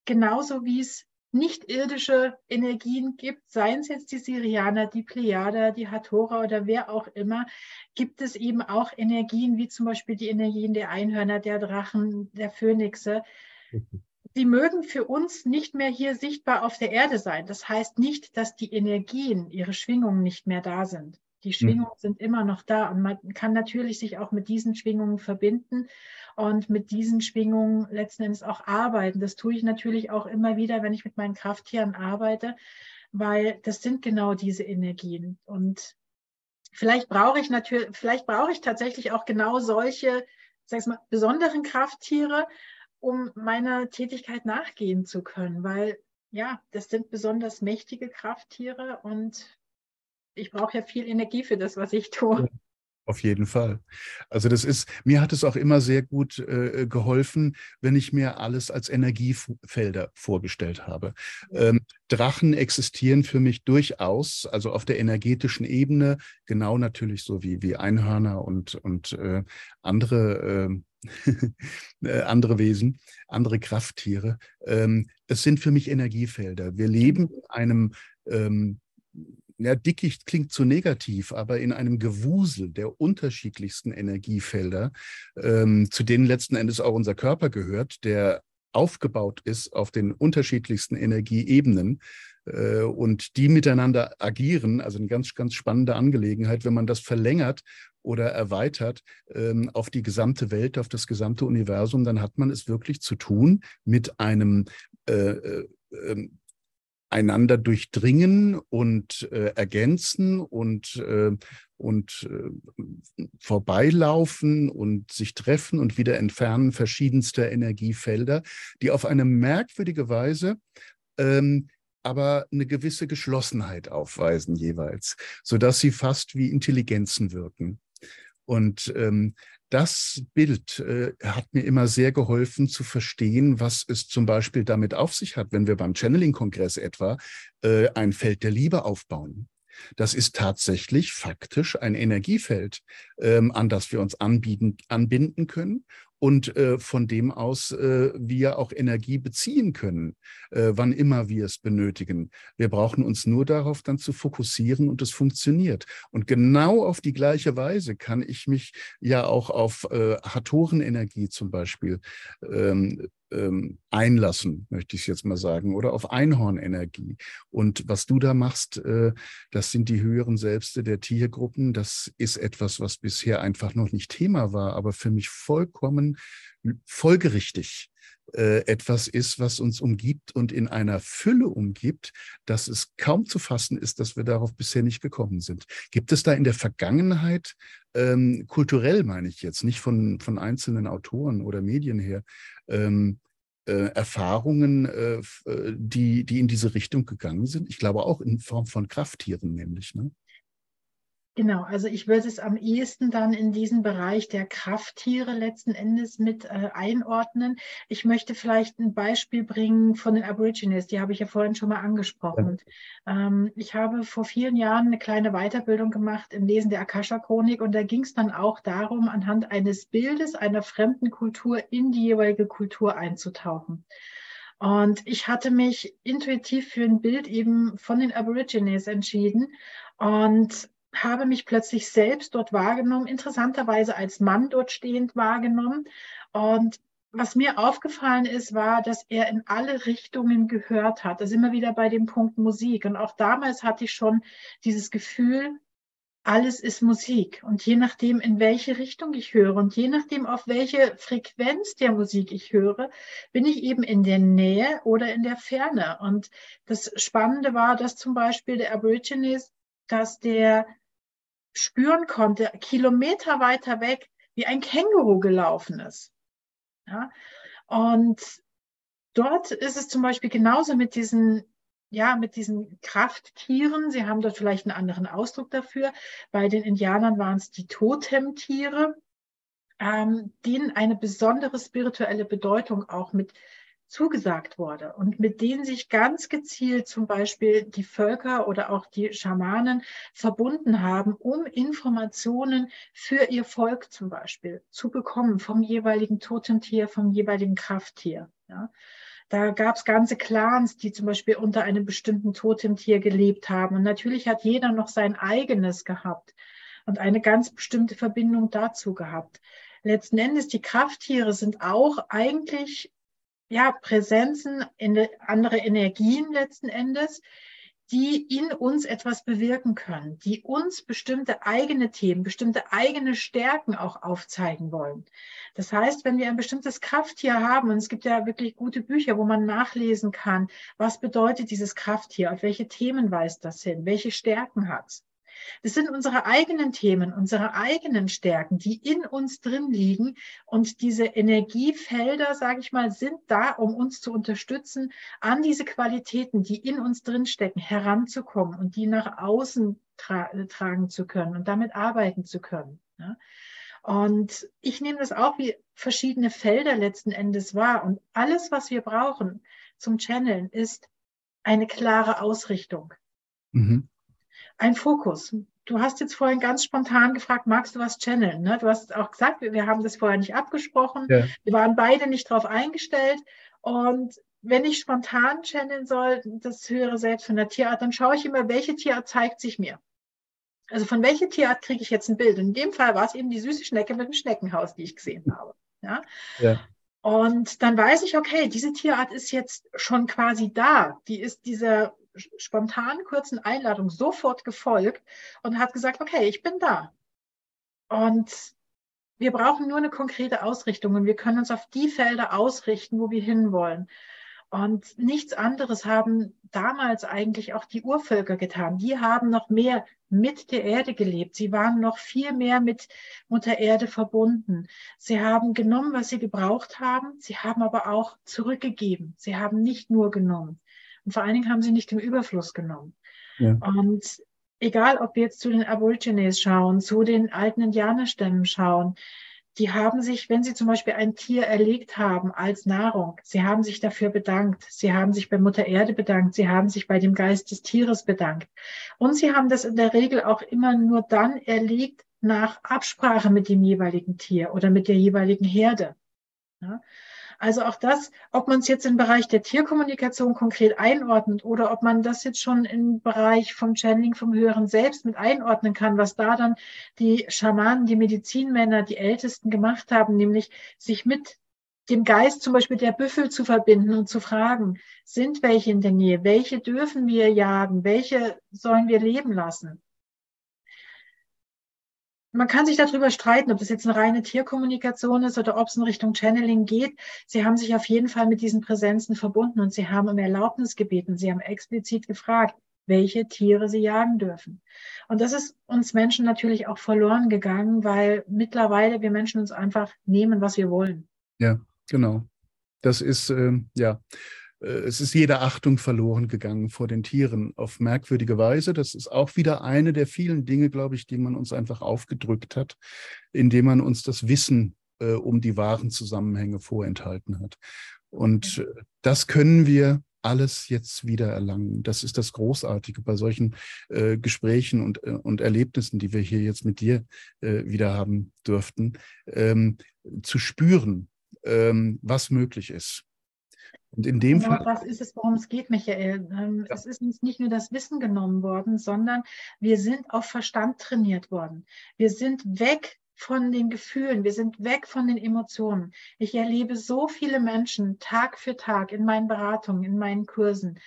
genauso wie es nicht irdische Energien gibt, seien es jetzt die Sirianer, die Plejader, die Hathora oder wer auch immer, gibt es eben auch Energien wie zum Beispiel die Energien der Einhörner, der Drachen, der Phönixe. Die mögen für uns nicht mehr hier sichtbar auf der Erde sein. Das heißt nicht, dass die Energien, ihre Schwingungen nicht mehr da sind. Die hm. Schwingungen mhm. sind immer noch da und man kann natürlich sich auch mit diesen Schwingungen verbinden und mit diesen Schwingungen letzten Endes auch arbeiten. Das tue ich natürlich auch immer wieder, wenn ich mit meinen Krafttieren arbeite, weil das sind genau diese Energien. Und vielleicht brauche ich natürlich, vielleicht brauche ich tatsächlich auch genau solche, sag mal, besonderen Krafttiere, um meiner Tätigkeit nachgehen zu können, weil ja, das sind besonders mächtige Krafttiere und ich brauche ja viel Energie für das, was ich tue. Auf jeden Fall. Also das ist, mir hat es auch immer sehr gut äh, geholfen, wenn ich mir alles als Energiefelder vorgestellt habe. Ähm, Drachen existieren für mich durchaus, also auf der energetischen Ebene, genau natürlich so wie, wie Einhörner und, und äh, andere, äh, äh andere Wesen, andere Krafttiere. Ähm, es sind für mich Energiefelder. Wir leben in einem ähm, ja, Dickicht klingt zu negativ, aber in einem Gewusel der unterschiedlichsten Energiefelder, ähm, zu denen letzten Endes auch unser Körper gehört, der aufgebaut ist auf den unterschiedlichsten Energieebenen äh, und die miteinander agieren, also eine ganz, ganz spannende Angelegenheit, wenn man das verlängert oder erweitert ähm, auf die gesamte Welt, auf das gesamte Universum, dann hat man es wirklich zu tun mit einem äh, äh, ähm, einander durchdringen und äh, ergänzen und, äh, und äh, vorbeilaufen und sich treffen und wieder entfernen verschiedenster Energiefelder, die auf eine merkwürdige Weise ähm, aber eine gewisse Geschlossenheit aufweisen jeweils, sodass sie fast wie Intelligenzen wirken. Und ähm, das Bild äh, hat mir immer sehr geholfen zu verstehen, was es zum Beispiel damit auf sich hat, wenn wir beim Channeling-Kongress etwa äh, ein Feld der Liebe aufbauen. Das ist tatsächlich faktisch ein Energiefeld, ähm, an das wir uns anbieten, anbinden können und äh, von dem aus äh, wir auch Energie beziehen können, äh, wann immer wir es benötigen. Wir brauchen uns nur darauf dann zu fokussieren und es funktioniert. Und genau auf die gleiche Weise kann ich mich ja auch auf äh, Hatorenenergie zum Beispiel ähm, ähm, einlassen, möchte ich jetzt mal sagen, oder auf Einhornenergie. Und was du da machst, äh, das sind die höheren Selbste der Tiergruppen. Das ist etwas, was bisher einfach noch nicht Thema war, aber für mich vollkommen folgerichtig äh, etwas ist, was uns umgibt und in einer Fülle umgibt, dass es kaum zu fassen ist, dass wir darauf bisher nicht gekommen sind. Gibt es da in der Vergangenheit, ähm, kulturell meine ich jetzt, nicht von, von einzelnen Autoren oder Medien her, ähm, äh, Erfahrungen, äh, äh, die, die in diese Richtung gegangen sind? Ich glaube auch in Form von Krafttieren nämlich. Ne? Genau, also ich würde es am ehesten dann in diesen Bereich der Krafttiere letzten Endes mit äh, einordnen. Ich möchte vielleicht ein Beispiel bringen von den Aborigines, die habe ich ja vorhin schon mal angesprochen. Ja. Ähm, ich habe vor vielen Jahren eine kleine Weiterbildung gemacht im Lesen der Akasha-Chronik und da ging es dann auch darum, anhand eines Bildes einer fremden Kultur in die jeweilige Kultur einzutauchen. Und ich hatte mich intuitiv für ein Bild eben von den Aborigines entschieden. Und habe mich plötzlich selbst dort wahrgenommen, interessanterweise als Mann dort stehend wahrgenommen. Und was mir aufgefallen ist, war, dass er in alle Richtungen gehört hat. Da sind wir wieder bei dem Punkt Musik. Und auch damals hatte ich schon dieses Gefühl, alles ist Musik. Und je nachdem, in welche Richtung ich höre und je nachdem, auf welche Frequenz der Musik ich höre, bin ich eben in der Nähe oder in der Ferne. Und das Spannende war, dass zum Beispiel der Aborigines, dass der spüren konnte, Kilometer weiter weg, wie ein Känguru gelaufen ist. Ja? Und dort ist es zum Beispiel genauso mit diesen, ja, mit diesen Krafttieren. Sie haben dort vielleicht einen anderen Ausdruck dafür. Bei den Indianern waren es die Totemtiere, ähm, denen eine besondere spirituelle Bedeutung auch mit zugesagt wurde und mit denen sich ganz gezielt zum Beispiel die Völker oder auch die Schamanen verbunden haben, um Informationen für ihr Volk zum Beispiel zu bekommen vom jeweiligen Totemtier, vom jeweiligen Krafttier. Ja. Da gab es ganze Clans, die zum Beispiel unter einem bestimmten Totemtier gelebt haben. Und natürlich hat jeder noch sein eigenes gehabt und eine ganz bestimmte Verbindung dazu gehabt. Letzten Endes, die Krafttiere sind auch eigentlich ja, Präsenzen, andere Energien letzten Endes, die in uns etwas bewirken können, die uns bestimmte eigene Themen, bestimmte eigene Stärken auch aufzeigen wollen. Das heißt, wenn wir ein bestimmtes Krafttier haben, und es gibt ja wirklich gute Bücher, wo man nachlesen kann, was bedeutet dieses Krafttier, auf welche Themen weist das hin, welche Stärken hat es. Das sind unsere eigenen Themen, unsere eigenen Stärken, die in uns drin liegen. Und diese Energiefelder, sage ich mal, sind da, um uns zu unterstützen, an diese Qualitäten, die in uns drin stecken, heranzukommen und die nach außen tra tragen zu können und damit arbeiten zu können. Ja. Und ich nehme das auch wie verschiedene Felder letzten Endes wahr. Und alles, was wir brauchen zum Channeln, ist eine klare Ausrichtung. Mhm ein Fokus. Du hast jetzt vorhin ganz spontan gefragt, magst du was channeln? Ne? Du hast auch gesagt, wir haben das vorher nicht abgesprochen. Ja. Wir waren beide nicht darauf eingestellt. Und wenn ich spontan channeln soll, das höre selbst von der Tierart, dann schaue ich immer, welche Tierart zeigt sich mir. Also von welcher Tierart kriege ich jetzt ein Bild? In dem Fall war es eben die süße Schnecke mit dem Schneckenhaus, die ich gesehen habe. Ja? ja. Und dann weiß ich, okay, diese Tierart ist jetzt schon quasi da. Die ist dieser spontan kurzen Einladung sofort gefolgt und hat gesagt, okay, ich bin da. Und wir brauchen nur eine konkrete Ausrichtung und wir können uns auf die Felder ausrichten, wo wir hinwollen. Und nichts anderes haben damals eigentlich auch die Urvölker getan. Die haben noch mehr mit der Erde gelebt. Sie waren noch viel mehr mit Mutter Erde verbunden. Sie haben genommen, was sie gebraucht haben. Sie haben aber auch zurückgegeben. Sie haben nicht nur genommen. Und vor allen Dingen haben sie nicht im Überfluss genommen. Ja. Und egal, ob wir jetzt zu den Aborigines schauen, zu den alten Indianerstämmen schauen, die haben sich, wenn sie zum Beispiel ein Tier erlegt haben als Nahrung, sie haben sich dafür bedankt, sie haben sich bei Mutter Erde bedankt, sie haben sich bei dem Geist des Tieres bedankt. Und sie haben das in der Regel auch immer nur dann erlegt nach Absprache mit dem jeweiligen Tier oder mit der jeweiligen Herde. Ja? Also auch das, ob man es jetzt im Bereich der Tierkommunikation konkret einordnet oder ob man das jetzt schon im Bereich vom Channeling, vom Höheren selbst mit einordnen kann, was da dann die Schamanen, die Medizinmänner, die Ältesten gemacht haben, nämlich sich mit dem Geist zum Beispiel der Büffel zu verbinden und zu fragen, sind welche in der Nähe? Welche dürfen wir jagen? Welche sollen wir leben lassen? Man kann sich darüber streiten, ob das jetzt eine reine Tierkommunikation ist oder ob es in Richtung Channeling geht. Sie haben sich auf jeden Fall mit diesen Präsenzen verbunden und sie haben um Erlaubnis gebeten. Sie haben explizit gefragt, welche Tiere sie jagen dürfen. Und das ist uns Menschen natürlich auch verloren gegangen, weil mittlerweile wir Menschen uns einfach nehmen, was wir wollen. Ja, genau. Das ist, äh, ja, es ist jede Achtung verloren gegangen vor den Tieren auf merkwürdige Weise. Das ist auch wieder eine der vielen Dinge, glaube ich, die man uns einfach aufgedrückt hat, indem man uns das Wissen äh, um die wahren Zusammenhänge vorenthalten hat. Und äh, das können wir alles jetzt wieder erlangen. Das ist das Großartige bei solchen äh, Gesprächen und, äh, und Erlebnissen, die wir hier jetzt mit dir äh, wieder haben durften, ähm, zu spüren, ähm, was möglich ist. Und in dem genau Fall. Das ist es, worum es geht, Michael. Ähm, ja. Es ist uns nicht nur das Wissen genommen worden, sondern wir sind auf Verstand trainiert worden. Wir sind weg von den Gefühlen, wir sind weg von den Emotionen. Ich erlebe so viele Menschen Tag für Tag in meinen Beratungen, in meinen Kursen,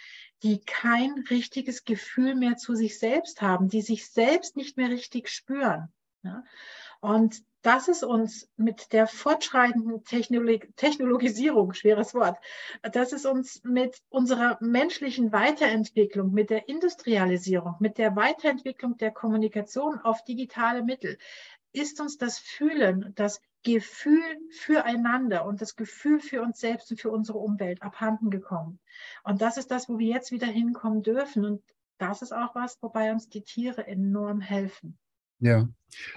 die kein richtiges Gefühl mehr zu sich selbst haben, die sich selbst nicht mehr richtig spüren. Ja? Und das ist uns mit der fortschreitenden Technolog Technologisierung, schweres Wort, das ist uns mit unserer menschlichen Weiterentwicklung, mit der Industrialisierung, mit der Weiterentwicklung der Kommunikation auf digitale Mittel, ist uns das Fühlen, das Gefühl füreinander und das Gefühl für uns selbst und für unsere Umwelt abhanden gekommen. Und das ist das, wo wir jetzt wieder hinkommen dürfen. Und das ist auch was, wobei uns die Tiere enorm helfen. Ja,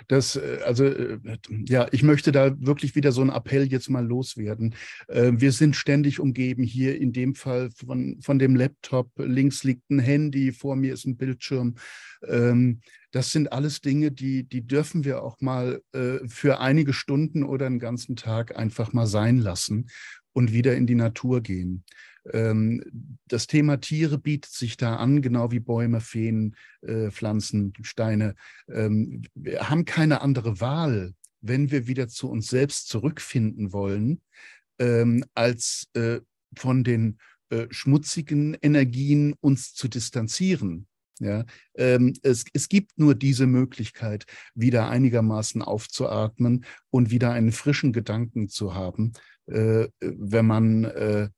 das, äh, also, äh, ja, ich möchte da wirklich wieder so einen Appell jetzt mal loswerden. Äh, wir sind ständig umgeben hier in dem Fall von, von dem Laptop. Links liegt ein Handy, vor mir ist ein Bildschirm. Ähm, das sind alles Dinge, die, die dürfen wir auch mal für einige Stunden oder einen ganzen Tag einfach mal sein lassen und wieder in die Natur gehen. Ähm, das Thema Tiere bietet sich da an, genau wie Bäume, Feen, äh, Pflanzen, Steine. Ähm, wir haben keine andere Wahl, wenn wir wieder zu uns selbst zurückfinden wollen, ähm, als äh, von den äh, schmutzigen Energien uns zu distanzieren. Ja, ähm, es, es gibt nur diese Möglichkeit, wieder einigermaßen aufzuatmen und wieder einen frischen Gedanken zu haben, äh, wenn man äh,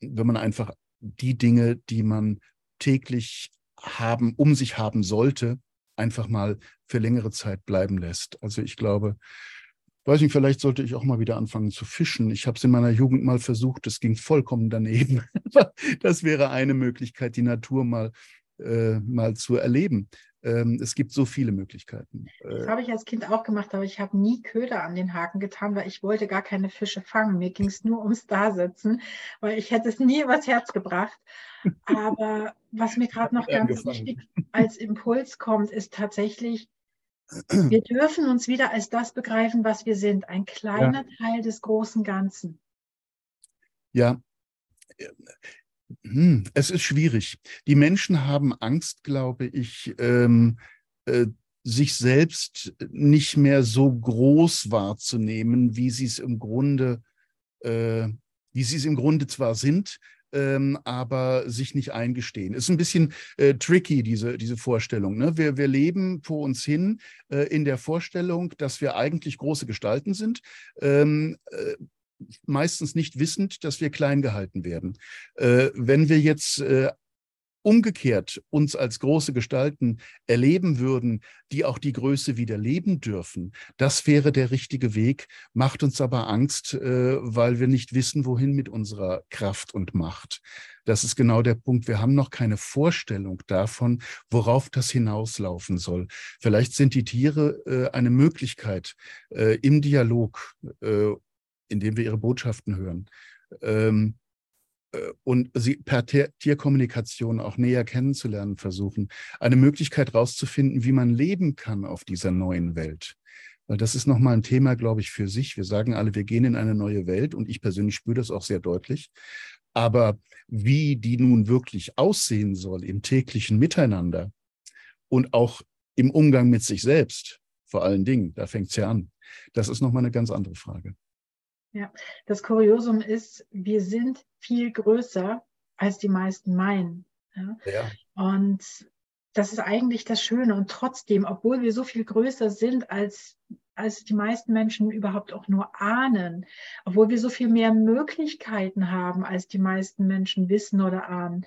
wenn man einfach die Dinge, die man täglich haben, um sich haben sollte, einfach mal für längere Zeit bleiben lässt. Also ich glaube, weiß nicht, vielleicht sollte ich auch mal wieder anfangen zu fischen. Ich habe es in meiner Jugend mal versucht, es ging vollkommen daneben. das wäre eine Möglichkeit, die Natur mal, äh, mal zu erleben. Ähm, es gibt so viele Möglichkeiten. Das äh, habe ich als Kind auch gemacht, aber ich habe nie Köder an den Haken getan, weil ich wollte gar keine Fische fangen. Mir ging es nur ums Dasitzen, weil ich hätte es nie übers Herz gebracht. Aber was mir gerade noch ganz wichtig als Impuls kommt, ist tatsächlich, wir dürfen uns wieder als das begreifen, was wir sind, ein kleiner ja. Teil des großen Ganzen. Ja, es ist schwierig. Die Menschen haben Angst, glaube ich, ähm, äh, sich selbst nicht mehr so groß wahrzunehmen, wie sie es im Grunde, äh, wie sie es im Grunde zwar sind, ähm, aber sich nicht eingestehen. Ist ein bisschen äh, tricky, diese, diese Vorstellung. Ne? Wir, wir leben vor uns hin äh, in der Vorstellung, dass wir eigentlich große Gestalten sind. Ähm, äh, meistens nicht wissend, dass wir klein gehalten werden. Äh, wenn wir jetzt äh, umgekehrt uns als große Gestalten erleben würden, die auch die Größe wieder leben dürfen, das wäre der richtige Weg, macht uns aber Angst, äh, weil wir nicht wissen, wohin mit unserer Kraft und Macht. Das ist genau der Punkt. Wir haben noch keine Vorstellung davon, worauf das hinauslaufen soll. Vielleicht sind die Tiere äh, eine Möglichkeit, äh, im Dialog äh, indem wir ihre Botschaften hören. Ähm, äh, und sie per Tierkommunikation auch näher kennenzulernen versuchen, eine Möglichkeit herauszufinden, wie man leben kann auf dieser neuen Welt. Weil das ist nochmal ein Thema, glaube ich, für sich. Wir sagen alle, wir gehen in eine neue Welt und ich persönlich spüre das auch sehr deutlich. Aber wie die nun wirklich aussehen soll im täglichen Miteinander und auch im Umgang mit sich selbst, vor allen Dingen, da fängt es ja an, das ist nochmal eine ganz andere Frage. Ja, das Kuriosum ist, wir sind viel größer, als die meisten meinen. Ja? ja. Und das ist eigentlich das Schöne. Und trotzdem, obwohl wir so viel größer sind, als, als die meisten Menschen überhaupt auch nur ahnen, obwohl wir so viel mehr Möglichkeiten haben, als die meisten Menschen wissen oder ahnen,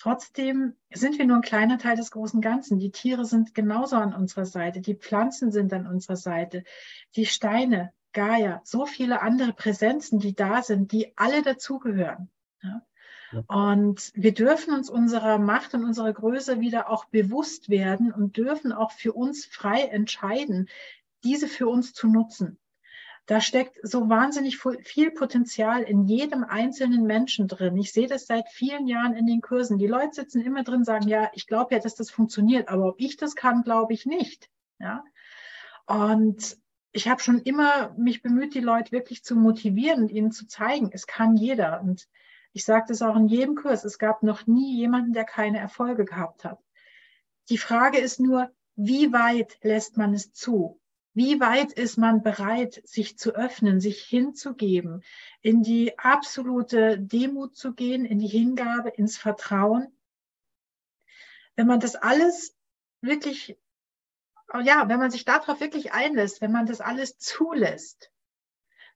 Trotzdem sind wir nur ein kleiner Teil des großen Ganzen. Die Tiere sind genauso an unserer Seite, die Pflanzen sind an unserer Seite, die Steine, Gaia, so viele andere Präsenzen, die da sind, die alle dazugehören. Ja? Ja. Und wir dürfen uns unserer Macht und unserer Größe wieder auch bewusst werden und dürfen auch für uns frei entscheiden, diese für uns zu nutzen. Da steckt so wahnsinnig viel Potenzial in jedem einzelnen Menschen drin. Ich sehe das seit vielen Jahren in den Kursen. Die Leute sitzen immer drin, sagen, ja, ich glaube ja, dass das funktioniert, aber ob ich das kann, glaube ich nicht. Ja. Und ich habe schon immer mich bemüht, die Leute wirklich zu motivieren und ihnen zu zeigen, es kann jeder. Und ich sage das auch in jedem Kurs, es gab noch nie jemanden, der keine Erfolge gehabt hat. Die Frage ist nur, wie weit lässt man es zu? Wie weit ist man bereit, sich zu öffnen, sich hinzugeben, in die absolute Demut zu gehen, in die Hingabe, ins Vertrauen? Wenn man das alles wirklich, ja, wenn man sich darauf wirklich einlässt, wenn man das alles zulässt,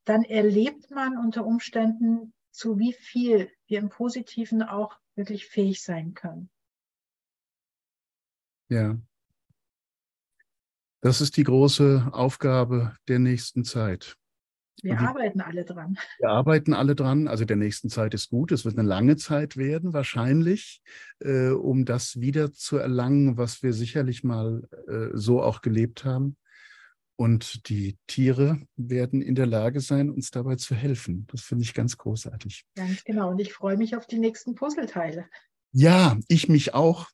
dann erlebt man unter Umständen, zu wie viel wir im Positiven auch wirklich fähig sein können. Ja, das ist die große Aufgabe der nächsten Zeit. Wir die, arbeiten alle dran. Wir arbeiten alle dran. Also der nächsten Zeit ist gut. Es wird eine lange Zeit werden, wahrscheinlich, äh, um das wieder zu erlangen, was wir sicherlich mal äh, so auch gelebt haben. Und die Tiere werden in der Lage sein, uns dabei zu helfen. Das finde ich ganz großartig. Ganz genau. Und ich freue mich auf die nächsten Puzzleteile. Ja, ich mich auch.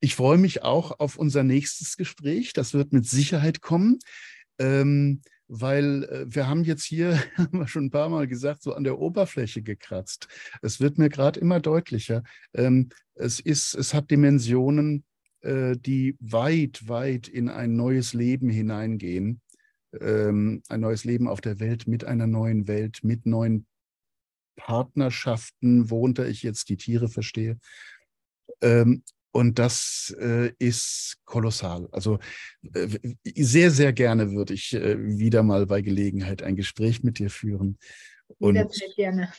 Ich freue mich auch auf unser nächstes Gespräch. Das wird mit Sicherheit kommen, ähm, weil äh, wir haben jetzt hier, haben wir schon ein paar Mal gesagt, so an der Oberfläche gekratzt. Es wird mir gerade immer deutlicher. Ähm, es, ist, es hat Dimensionen, äh, die weit, weit in ein neues Leben hineingehen. Ähm, ein neues Leben auf der Welt mit einer neuen Welt, mit neuen Partnerschaften, worunter ich jetzt die Tiere verstehe. Ähm, und das äh, ist kolossal. Also äh, sehr, sehr gerne würde ich äh, wieder mal bei Gelegenheit ein Gespräch mit dir führen. Und sehr gerne.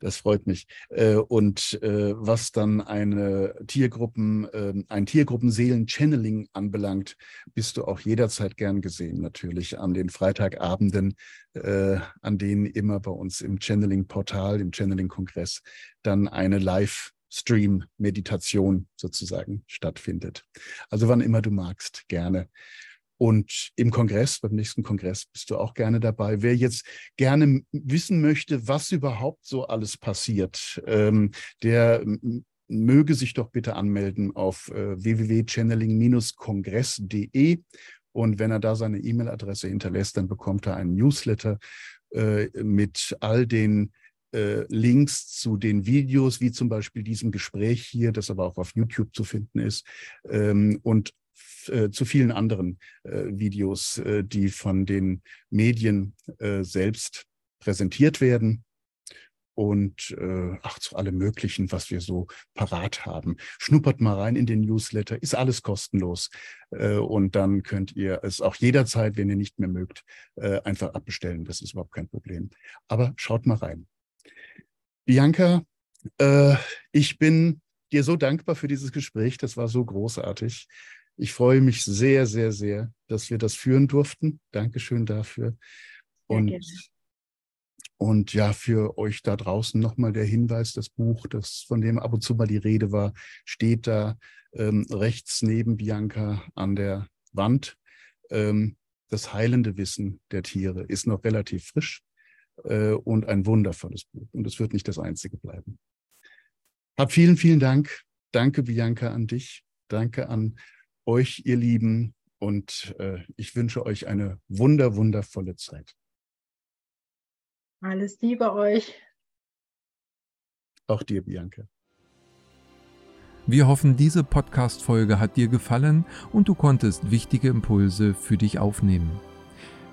Das freut mich. Äh, und äh, was dann eine Tiergruppen, ähm, ein Tiergruppenseelen-Channeling anbelangt, bist du auch jederzeit gern gesehen, natürlich an den Freitagabenden, äh, an denen immer bei uns im Channeling-Portal, im Channeling-Kongress, dann eine Live- Stream-Meditation sozusagen stattfindet. Also wann immer du magst, gerne. Und im Kongress, beim nächsten Kongress bist du auch gerne dabei. Wer jetzt gerne wissen möchte, was überhaupt so alles passiert, ähm, der möge sich doch bitte anmelden auf äh, www.channeling-kongress.de. Und wenn er da seine E-Mail-Adresse hinterlässt, dann bekommt er einen Newsletter äh, mit all den äh, Links zu den Videos, wie zum Beispiel diesem Gespräch hier, das aber auch auf YouTube zu finden ist, ähm, und äh, zu vielen anderen äh, Videos, äh, die von den Medien äh, selbst präsentiert werden und äh, ach, zu allem Möglichen, was wir so parat haben. Schnuppert mal rein in den Newsletter, ist alles kostenlos. Und dann könnt ihr es auch jederzeit, wenn ihr nicht mehr mögt, einfach abbestellen. Das ist überhaupt kein Problem. Aber schaut mal rein. Bianca, äh, ich bin dir so dankbar für dieses Gespräch. Das war so großartig. Ich freue mich sehr, sehr, sehr, dass wir das führen durften. Dankeschön dafür. Und, und ja, für euch da draußen nochmal der Hinweis, das Buch, das, von dem ab und zu mal die Rede war, steht da ähm, rechts neben Bianca an der Wand. Ähm, das heilende Wissen der Tiere ist noch relativ frisch äh, und ein wundervolles Buch. Und es wird nicht das einzige bleiben. Hab vielen, vielen Dank. Danke, Bianca, an dich. Danke an euch, ihr Lieben. Und äh, ich wünsche euch eine wunder, wundervolle Zeit. Alles Liebe euch. Auch dir, Bianca. Wir hoffen, diese Podcast-Folge hat dir gefallen und du konntest wichtige Impulse für dich aufnehmen.